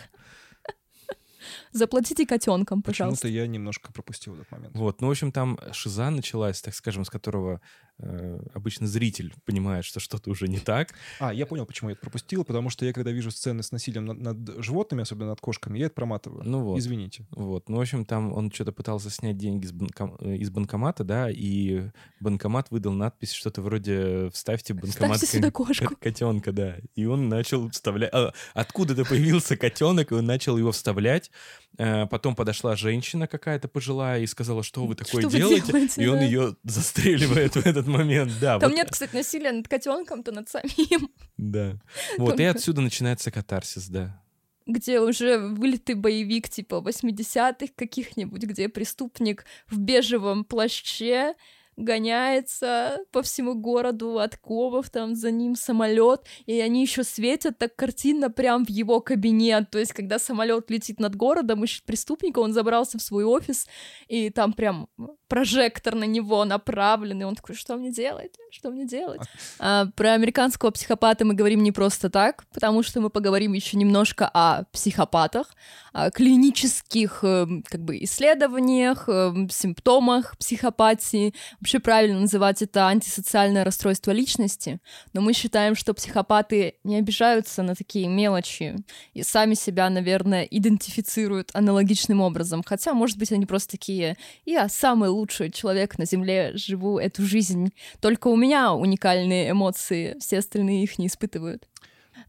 Speaker 3: Заплатите котенком, пожалуйста.
Speaker 1: Почему-то я немножко пропустил этот момент.
Speaker 4: Вот, ну, в общем, там шиза началась, так скажем, с которого обычно зритель понимает, что что-то уже не так.
Speaker 1: А, я понял, почему я это пропустил, потому что я, когда вижу сцены с насилием над, над животными, особенно над кошками, я это проматываю.
Speaker 4: Ну вот.
Speaker 1: Извините.
Speaker 4: Вот, ну, в общем, там он что-то пытался снять деньги из, банком... Э, из банкомата, да, и банкомат выдал надпись что-то вроде «Вставьте банкомат
Speaker 3: Вставьте сюда кошку».
Speaker 4: котенка», да. И он начал вставлять... А, откуда-то появился котенок, и он начал его вставлять. Э, потом подошла женщина какая-то пожилая и сказала, что вы такое
Speaker 3: что
Speaker 4: делаете?
Speaker 3: Вы делаете
Speaker 4: и он
Speaker 3: да.
Speaker 4: ее застреливает в этот момент. Да,
Speaker 3: Там
Speaker 4: вот,
Speaker 3: нет, кстати, насилия над котенком, то над самим.
Speaker 4: да. Вот, и отсюда начинается катарсис, да.
Speaker 3: где уже вылитый боевик типа 80-х каких-нибудь, где преступник в бежевом плаще гоняется по всему городу от ковов, там за ним самолет, и они еще светят так картинно прям в его кабинет. То есть, когда самолет летит над городом, ищет преступника, он забрался в свой офис, и там прям прожектор на него направлен, и он такой, что мне делать? Что мне делать? А, про американского психопата мы говорим не просто так, потому что мы поговорим еще немножко о психопатах, о клинических э, как бы исследованиях, э, симптомах психопатии. Вообще правильно называть это антисоциальное расстройство личности, но мы считаем, что психопаты не обижаются на такие мелочи и сами себя, наверное, идентифицируют аналогичным образом. Хотя, может быть, они просто такие, я самый лучший человек на Земле, живу эту жизнь. Только у меня уникальные эмоции, все остальные их не испытывают.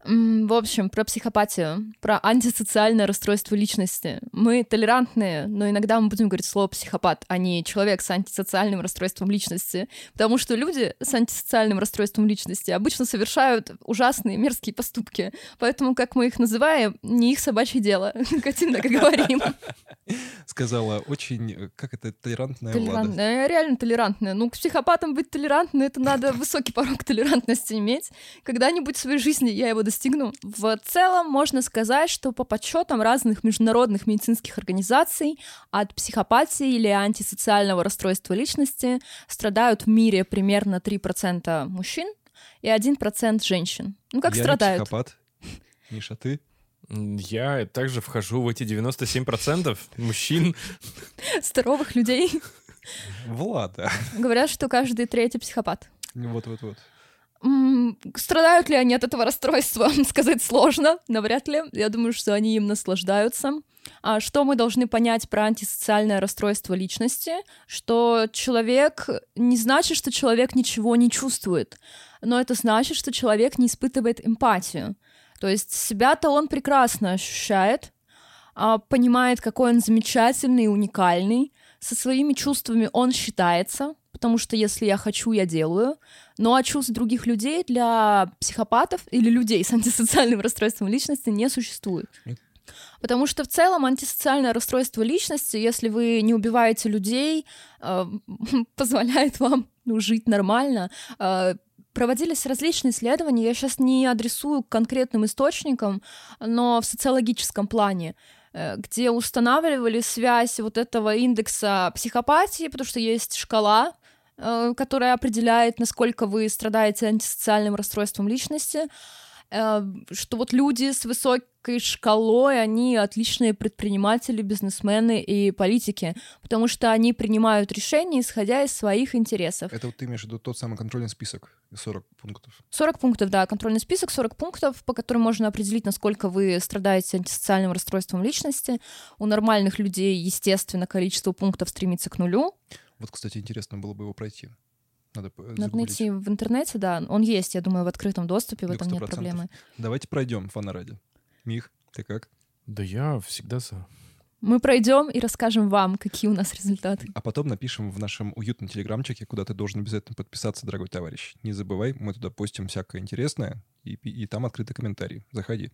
Speaker 3: В общем, про психопатию, про антисоциальное расстройство личности. Мы толерантные, но иногда мы будем говорить слово психопат, а не человек с антисоциальным расстройством личности. Потому что люди с антисоциальным расстройством личности обычно совершают ужасные, мерзкие поступки. Поэтому, как мы их называем, не их собачье дело. Так и говорим.
Speaker 1: Сказала очень, э, как это, толерантная.
Speaker 3: Толерантная, реально толерантная. Ну, к психопатам быть толерантной, это надо высокий порог толерантности иметь. Когда-нибудь в своей жизни я его достигну. В целом можно сказать, что по подсчетам разных международных медицинских организаций от психопатии или антисоциального расстройства личности страдают в мире примерно 3% мужчин и 1% женщин. Ну, как
Speaker 1: я
Speaker 3: страдают?
Speaker 1: не психопат. Миша, ты?
Speaker 4: Я также вхожу в эти 97% мужчин.
Speaker 3: Здоровых людей.
Speaker 1: Влада.
Speaker 3: Говорят, что каждый третий психопат.
Speaker 1: Вот-вот-вот.
Speaker 3: Страдают ли они от этого расстройства, сказать сложно, навряд ли. Я думаю, что они им наслаждаются. А что мы должны понять про антисоциальное расстройство личности? Что человек не значит, что человек ничего не чувствует, но это значит, что человек не испытывает эмпатию. То есть себя-то он прекрасно ощущает, а, понимает, какой он замечательный и уникальный, со своими чувствами он считается, потому что если я хочу, я делаю. Ну а чувств других людей для психопатов или людей с антисоциальным расстройством личности не существует. Потому что в целом антисоциальное расстройство личности, если вы не убиваете людей, э, позволяет вам ну, жить нормально. Э, Проводились различные исследования, я сейчас не адресую к конкретным источникам, но в социологическом плане, э, где устанавливали связь вот этого индекса психопатии, потому что есть шкала, которая определяет, насколько вы страдаете антисоциальным расстройством личности, э, что вот люди с высокой шкалой, они отличные предприниматели, бизнесмены и политики, потому что они принимают решения, исходя из своих интересов.
Speaker 1: Это вот ты имеешь в виду тот самый контрольный список, 40 пунктов.
Speaker 3: 40 пунктов, да, контрольный список, 40 пунктов, по которым можно определить, насколько вы страдаете антисоциальным расстройством личности. У нормальных людей, естественно, количество пунктов стремится к нулю.
Speaker 1: Вот, кстати, интересно было бы его пройти. Надо
Speaker 3: Надо найти в интернете, да, он есть, я думаю, в открытом доступе, в этом нет
Speaker 1: 100%.
Speaker 3: проблемы.
Speaker 1: Давайте пройдем, фана ради. Мих, ты как?
Speaker 4: Да я всегда за.
Speaker 3: Мы пройдем и расскажем вам, какие у нас результаты.
Speaker 1: А потом напишем в нашем уютном телеграмчике, куда ты должен обязательно подписаться, дорогой товарищ. Не забывай, мы туда постим всякое интересное, и, и там открытый комментарий. Заходи.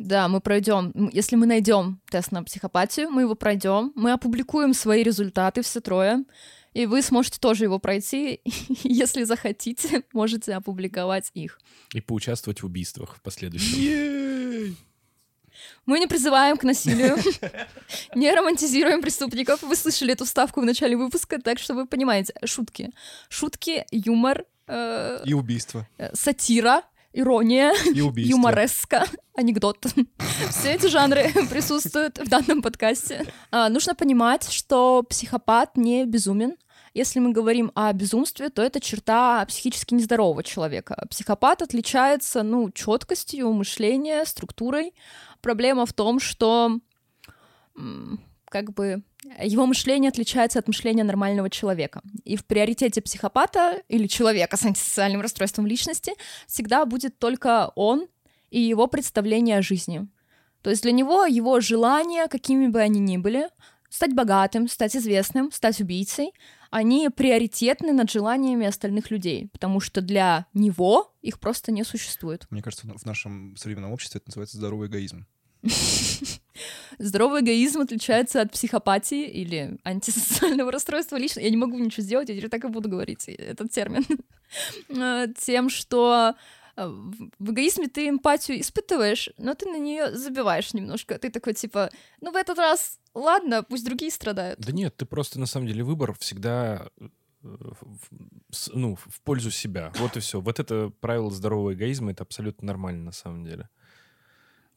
Speaker 3: Да, мы пройдем. Если мы найдем тест на психопатию, мы его пройдем, мы опубликуем свои результаты все трое. И вы сможете тоже его пройти, если захотите, можете опубликовать их.
Speaker 4: И поучаствовать в убийствах в последующем.
Speaker 3: Мы не призываем к насилию, не романтизируем преступников. Вы слышали эту ставку в начале выпуска, так что вы понимаете. Шутки. Шутки, юмор. э,
Speaker 1: И убийство.
Speaker 3: э, сатира, ирония,
Speaker 1: И убийство.
Speaker 3: юмореска, анекдот. Все эти жанры присутствуют в данном подкасте. А, нужно понимать, что психопат не безумен. Если мы говорим о безумстве, то это черта психически нездорового человека. Психопат отличается, ну, четкостью мышления, структурой. Проблема в том, что как бы его мышление отличается от мышления нормального человека. И в приоритете психопата или человека с антисоциальным расстройством личности всегда будет только он и его представление о жизни. То есть для него его желания, какими бы они ни были, стать богатым, стать известным, стать убийцей, они приоритетны над желаниями остальных людей, потому что для него их просто не существует.
Speaker 1: Мне кажется, в нашем современном обществе это называется здоровый эгоизм.
Speaker 3: Здоровый эгоизм отличается от психопатии или антисоциального расстройства лично. Я не могу ничего сделать, я теперь так и буду говорить этот термин. Э, Тем, что э, в эгоизме ты эмпатию испытываешь, но ты на нее забиваешь немножко. Ты такой типа, ну в этот раз, ладно, пусть другие страдают.
Speaker 4: Да нет, ты просто на самом деле выбор всегда э, ну, в пользу себя. Вот и все. Вот это правило здорового эгоизма, это абсолютно нормально на самом деле.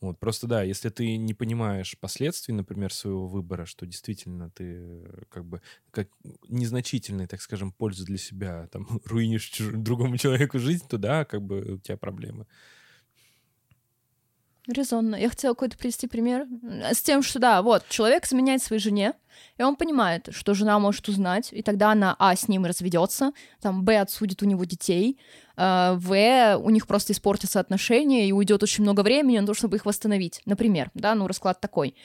Speaker 4: Вот, просто да, если ты не понимаешь последствий, например, своего выбора, что действительно ты э, как бы как незначительной, так скажем, пользу для себя там руинишь чуж- другому человеку жизнь, то да, как бы у тебя проблемы.
Speaker 3: Резонно. Я хотела какой-то привести пример с тем, что да, вот, человек изменяет своей жене, и он понимает, что жена может узнать, и тогда она, а, с ним разведется, там, б, отсудит у него детей, э, в, у них просто испортятся отношения, и уйдет очень много времени на то, чтобы их восстановить. Например, да, ну, расклад такой.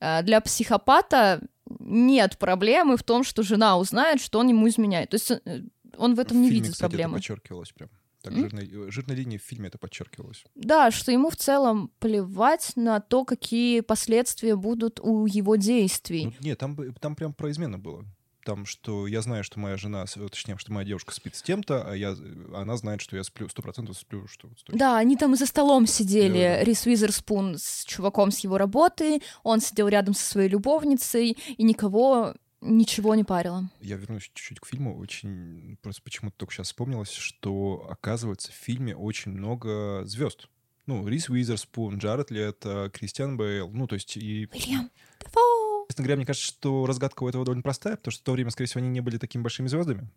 Speaker 3: Э, Для психопата нет проблемы в том, что жена узнает, что он ему изменяет. То есть э, он в этом
Speaker 1: в
Speaker 3: не
Speaker 1: фильме,
Speaker 3: видит
Speaker 1: кстати,
Speaker 3: проблемы.
Speaker 1: это подчеркивалось прям. Так,
Speaker 3: М?
Speaker 1: жирной, э, жирной линией в фильме это подчеркивалось.
Speaker 3: Да, что ему в целом плевать на то, какие последствия будут у его действий.
Speaker 1: Ну, нет, там, там прям про измену было. Там, что я знаю, что моя жена, э, точнее, что моя девушка спит с тем-то, а я, она знает, что я сплю, сто процентов сплю, что...
Speaker 3: Да, они там за столом сидели,
Speaker 1: Да-да-да.
Speaker 3: Рис Уизерспун с чуваком с его работы, он сидел рядом со своей любовницей, и никого ничего не парило.
Speaker 1: Я вернусь чуть-чуть к фильму. Очень просто почему-то только сейчас вспомнилось, что, оказывается, в фильме очень много звезд. Ну, Рис Уизерспун, Джаред Лето, Кристиан Бейл. Ну, то есть и...
Speaker 3: Уильям Дефо!
Speaker 1: Честно говоря, мне кажется, что разгадка у этого довольно простая, потому что в то время, скорее всего, они не были такими большими звездами.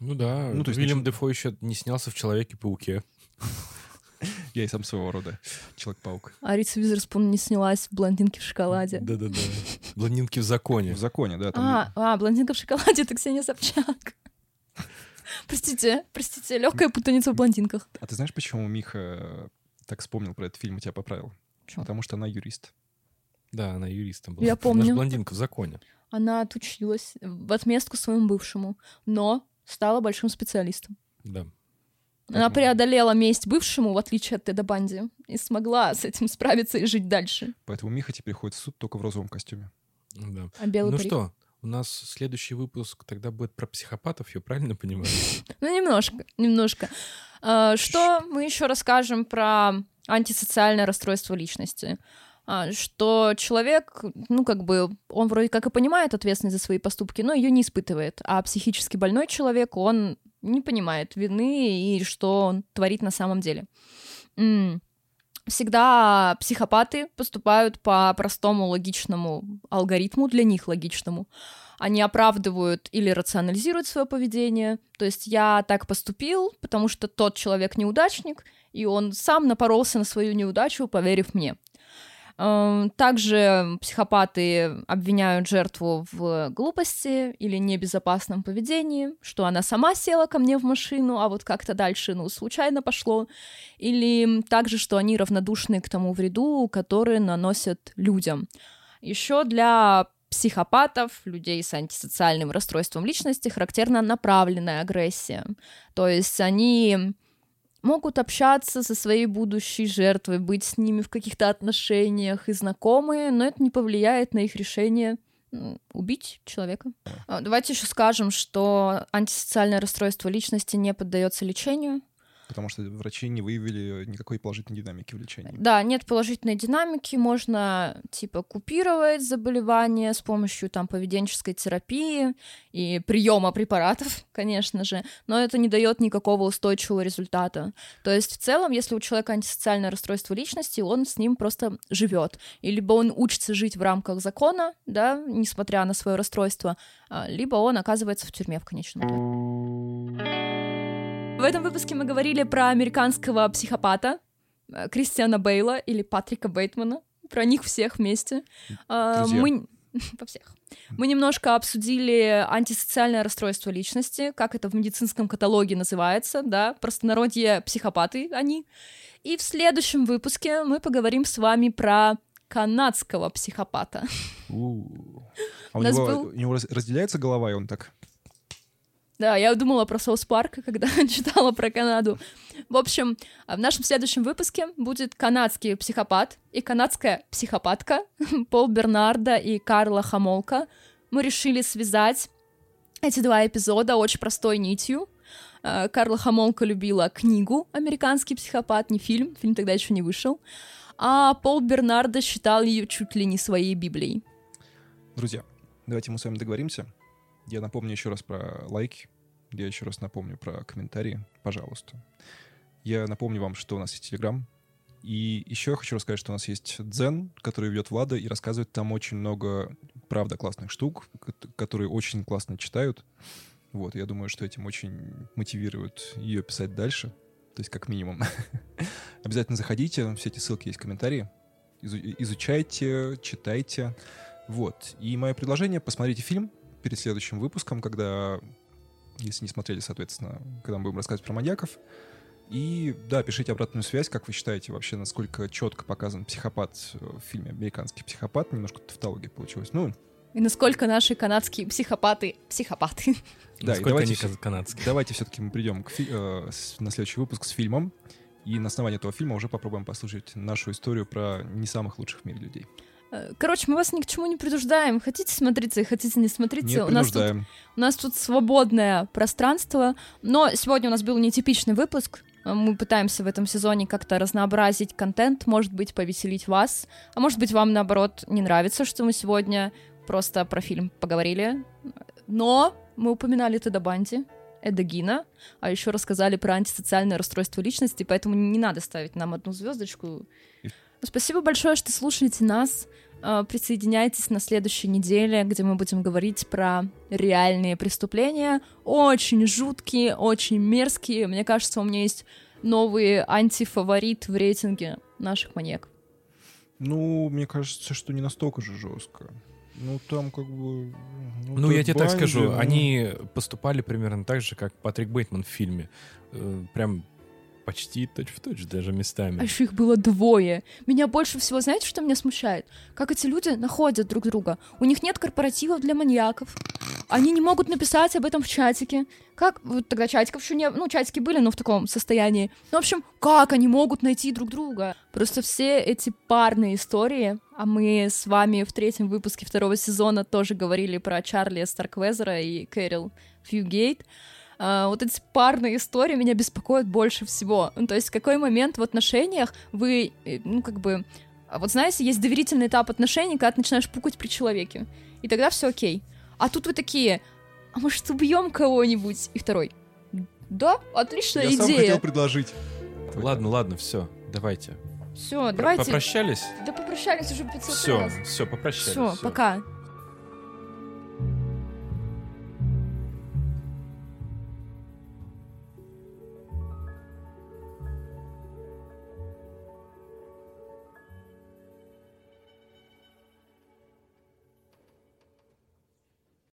Speaker 4: Ну да,
Speaker 1: Ну, то есть
Speaker 4: Уильям
Speaker 1: нач-
Speaker 4: Дефо еще не снялся в «Человеке-пауке».
Speaker 1: Я и сам своего рода Человек-паук.
Speaker 3: А Рис Уизерспун не снялась в «Блондинке в шоколаде».
Speaker 4: Да-да-да. «Блондинки в законе».
Speaker 1: В законе, да. Там...
Speaker 3: А, а, «Блондинка в шоколаде» — это Ксения Собчак. Простите, простите, легкая путаница в блондинках.
Speaker 1: А ты знаешь, почему Миха э, так вспомнил про этот фильм и тебя поправил?
Speaker 3: Почему?
Speaker 1: Потому что она юрист.
Speaker 4: Да, она юристом была.
Speaker 3: Я
Speaker 4: Она ж
Speaker 3: помню.
Speaker 4: блондинка в законе.
Speaker 3: Она отучилась в отместку своему бывшему, но стала большим специалистом.
Speaker 4: Да.
Speaker 3: Она преодолела месть бывшему, в отличие от Теда Банди, и смогла с этим справиться и жить дальше.
Speaker 1: Поэтому Миха теперь ходит в суд только в розовом костюме.
Speaker 4: да.
Speaker 3: А белый
Speaker 4: Ну
Speaker 3: парик?
Speaker 4: что, у нас следующий выпуск тогда будет про психопатов, я правильно понимаю?
Speaker 3: Ну, немножко, немножко. А, Что мы еще расскажем про антисоциальное расстройство личности? А, Что человек, ну, как бы, он вроде как и понимает ответственность за свои поступки, но ее не испытывает. А психически больной человек, он не понимает вины и что он творит на самом деле. Всегда психопаты поступают по простому логичному алгоритму, для них логичному они оправдывают или рационализируют свое поведение. То есть я так поступил, потому что тот человек неудачник, и он сам напоролся на свою неудачу, поверив мне. Эм, Также психопаты обвиняют жертву в глупости или небезопасном поведении, что она сама села ко мне в машину, а вот как-то дальше, ну, случайно пошло. Или также, что они равнодушны к тому вреду, который наносят людям. Еще для психопатов, людей с антисоциальным расстройством личности, характерна направленная агрессия. То есть они могут общаться со своей будущей жертвой, быть с ними в каких-то отношениях и знакомые, но это не повлияет на их решение убить человека. А, Давайте еще скажем, что антисоциальное расстройство личности не поддается лечению.
Speaker 1: Потому что врачи не выявили никакой положительной динамики в лечении.
Speaker 3: Да, нет положительной динамики, можно типа купировать заболевание с помощью там поведенческой терапии и приема препаратов, конечно же, но это не дает никакого устойчивого результата. То есть в целом, если у человека антисоциальное расстройство личности, он с ним просто живет, и либо он учится жить в рамках закона, да, несмотря на свое расстройство, а, либо он оказывается в тюрьме в конечном итоге. В этом выпуске мы говорили про американского психопата э, Кристиана Бейла или Патрика Бейтмана. Про них всех вместе. А,
Speaker 1: Друзья.
Speaker 3: Мы... По всех. Мы немножко обсудили антисоциальное расстройство личности, как это в медицинском каталоге называется, да, простонародье психопаты они. И в следующем выпуске мы поговорим с вами про канадского психопата.
Speaker 1: У. А у
Speaker 3: У нас
Speaker 1: него,
Speaker 3: был-
Speaker 1: у него раз- разделяется голова, и он так...
Speaker 3: Да, я думала про Соус Парк, когда читала про Канаду. В общем, в нашем следующем выпуске будет канадский психопат и канадская психопатка Пол Бернарда и Карла Хамолка. Мы решили связать эти два эпизода очень простой нитью. Э, Карла Хамолка любила книгу «Американский психопат», не фильм, фильм тогда еще не вышел. А Пол Бернарда считал ее чуть ли не своей Библией.
Speaker 1: Друзья, давайте мы с вами договоримся. Я напомню еще раз про лайки. Я еще раз напомню про комментарии. Пожалуйста. Я напомню вам, что у нас есть Телеграм. И еще я хочу рассказать, что у нас есть Дзен, который ведет Влада и рассказывает там очень много, правда, классных штук, кот- которые очень классно читают. Вот, я думаю, что этим очень мотивирует ее писать дальше. То есть, как минимум. Обязательно заходите, все эти ссылки есть в комментарии. Изу- изучайте, читайте. Вот. И мое предложение — посмотрите фильм перед следующим выпуском, когда, если не смотрели, соответственно, когда мы будем рассказывать про маньяков. И, да, пишите обратную связь, как вы считаете вообще, насколько четко показан психопат э, в фильме «Американский психопат». Немножко тавтология получилась. Ну,
Speaker 3: И насколько наши канадские психопаты психопаты.
Speaker 1: да, и
Speaker 4: Насколько
Speaker 1: давайте,
Speaker 4: они канадские.
Speaker 1: давайте все-таки мы придем к фи- э, с- на следующий выпуск с фильмом. И на основании этого фильма уже попробуем послушать нашу историю про не самых лучших в мире людей.
Speaker 3: Короче, мы вас ни к чему не принуждаем. Хотите смотрите, хотите не смотрите.
Speaker 1: Не
Speaker 3: у, нас тут, у нас тут свободное пространство. Но сегодня у нас был нетипичный выпуск. Мы пытаемся в этом сезоне как-то разнообразить контент, может быть, повеселить вас. А может быть, вам, наоборот, не нравится, что мы сегодня просто про фильм поговорили. Но мы упоминали Теда Банди, Эдагина, а еще рассказали про антисоциальное расстройство личности, поэтому не надо ставить нам одну звездочку. Спасибо большое, что слушаете нас. Э, Присоединяйтесь на следующей неделе, где мы будем говорить про реальные преступления. Очень жуткие, очень мерзкие. Мне кажется, у меня есть новый антифаворит в рейтинге наших маньяков.
Speaker 1: Ну, мне кажется, что не настолько же жестко. Ну, там как бы...
Speaker 4: Ну, я
Speaker 1: Тед
Speaker 4: тебе так
Speaker 1: Банди,
Speaker 4: скажу,
Speaker 1: ну,
Speaker 4: они поступали примерно так же, как Патрик Бейтман в фильме. Э, Прям почти точь-в-точь даже местами.
Speaker 3: А еще их было двое. Меня больше всего, знаете, что меня смущает? Как эти люди находят друг друга. У них нет корпоративов для маньяков. Они не могут написать об этом в чатике. Как? Вот тогда чатиков еще не... Ну, чатики были, но в таком состоянии. Ну, в общем, как они могут найти друг друга? Просто все эти парные истории, а мы с вами в третьем выпуске второго сезона тоже говорили про Чарли Старквезера и Кэрил Фьюгейт, а, вот эти парные истории меня беспокоят больше всего. Ну, то есть в какой момент в отношениях вы, э, ну, как бы... а Вот знаете, есть доверительный этап отношений, когда ты начинаешь пукать при человеке. И тогда все окей. А тут вы такие, а может убьем кого-нибудь? И второй, да, отличная
Speaker 1: Я сам
Speaker 3: идея.
Speaker 1: хотел предложить.
Speaker 4: Ладно, ладно, все, давайте.
Speaker 3: Все,
Speaker 4: Про-
Speaker 3: давайте.
Speaker 4: Попрощались?
Speaker 3: Да попрощались уже 500
Speaker 4: Все,
Speaker 3: раз.
Speaker 4: все, попрощались.
Speaker 3: Все,
Speaker 4: всё.
Speaker 3: пока.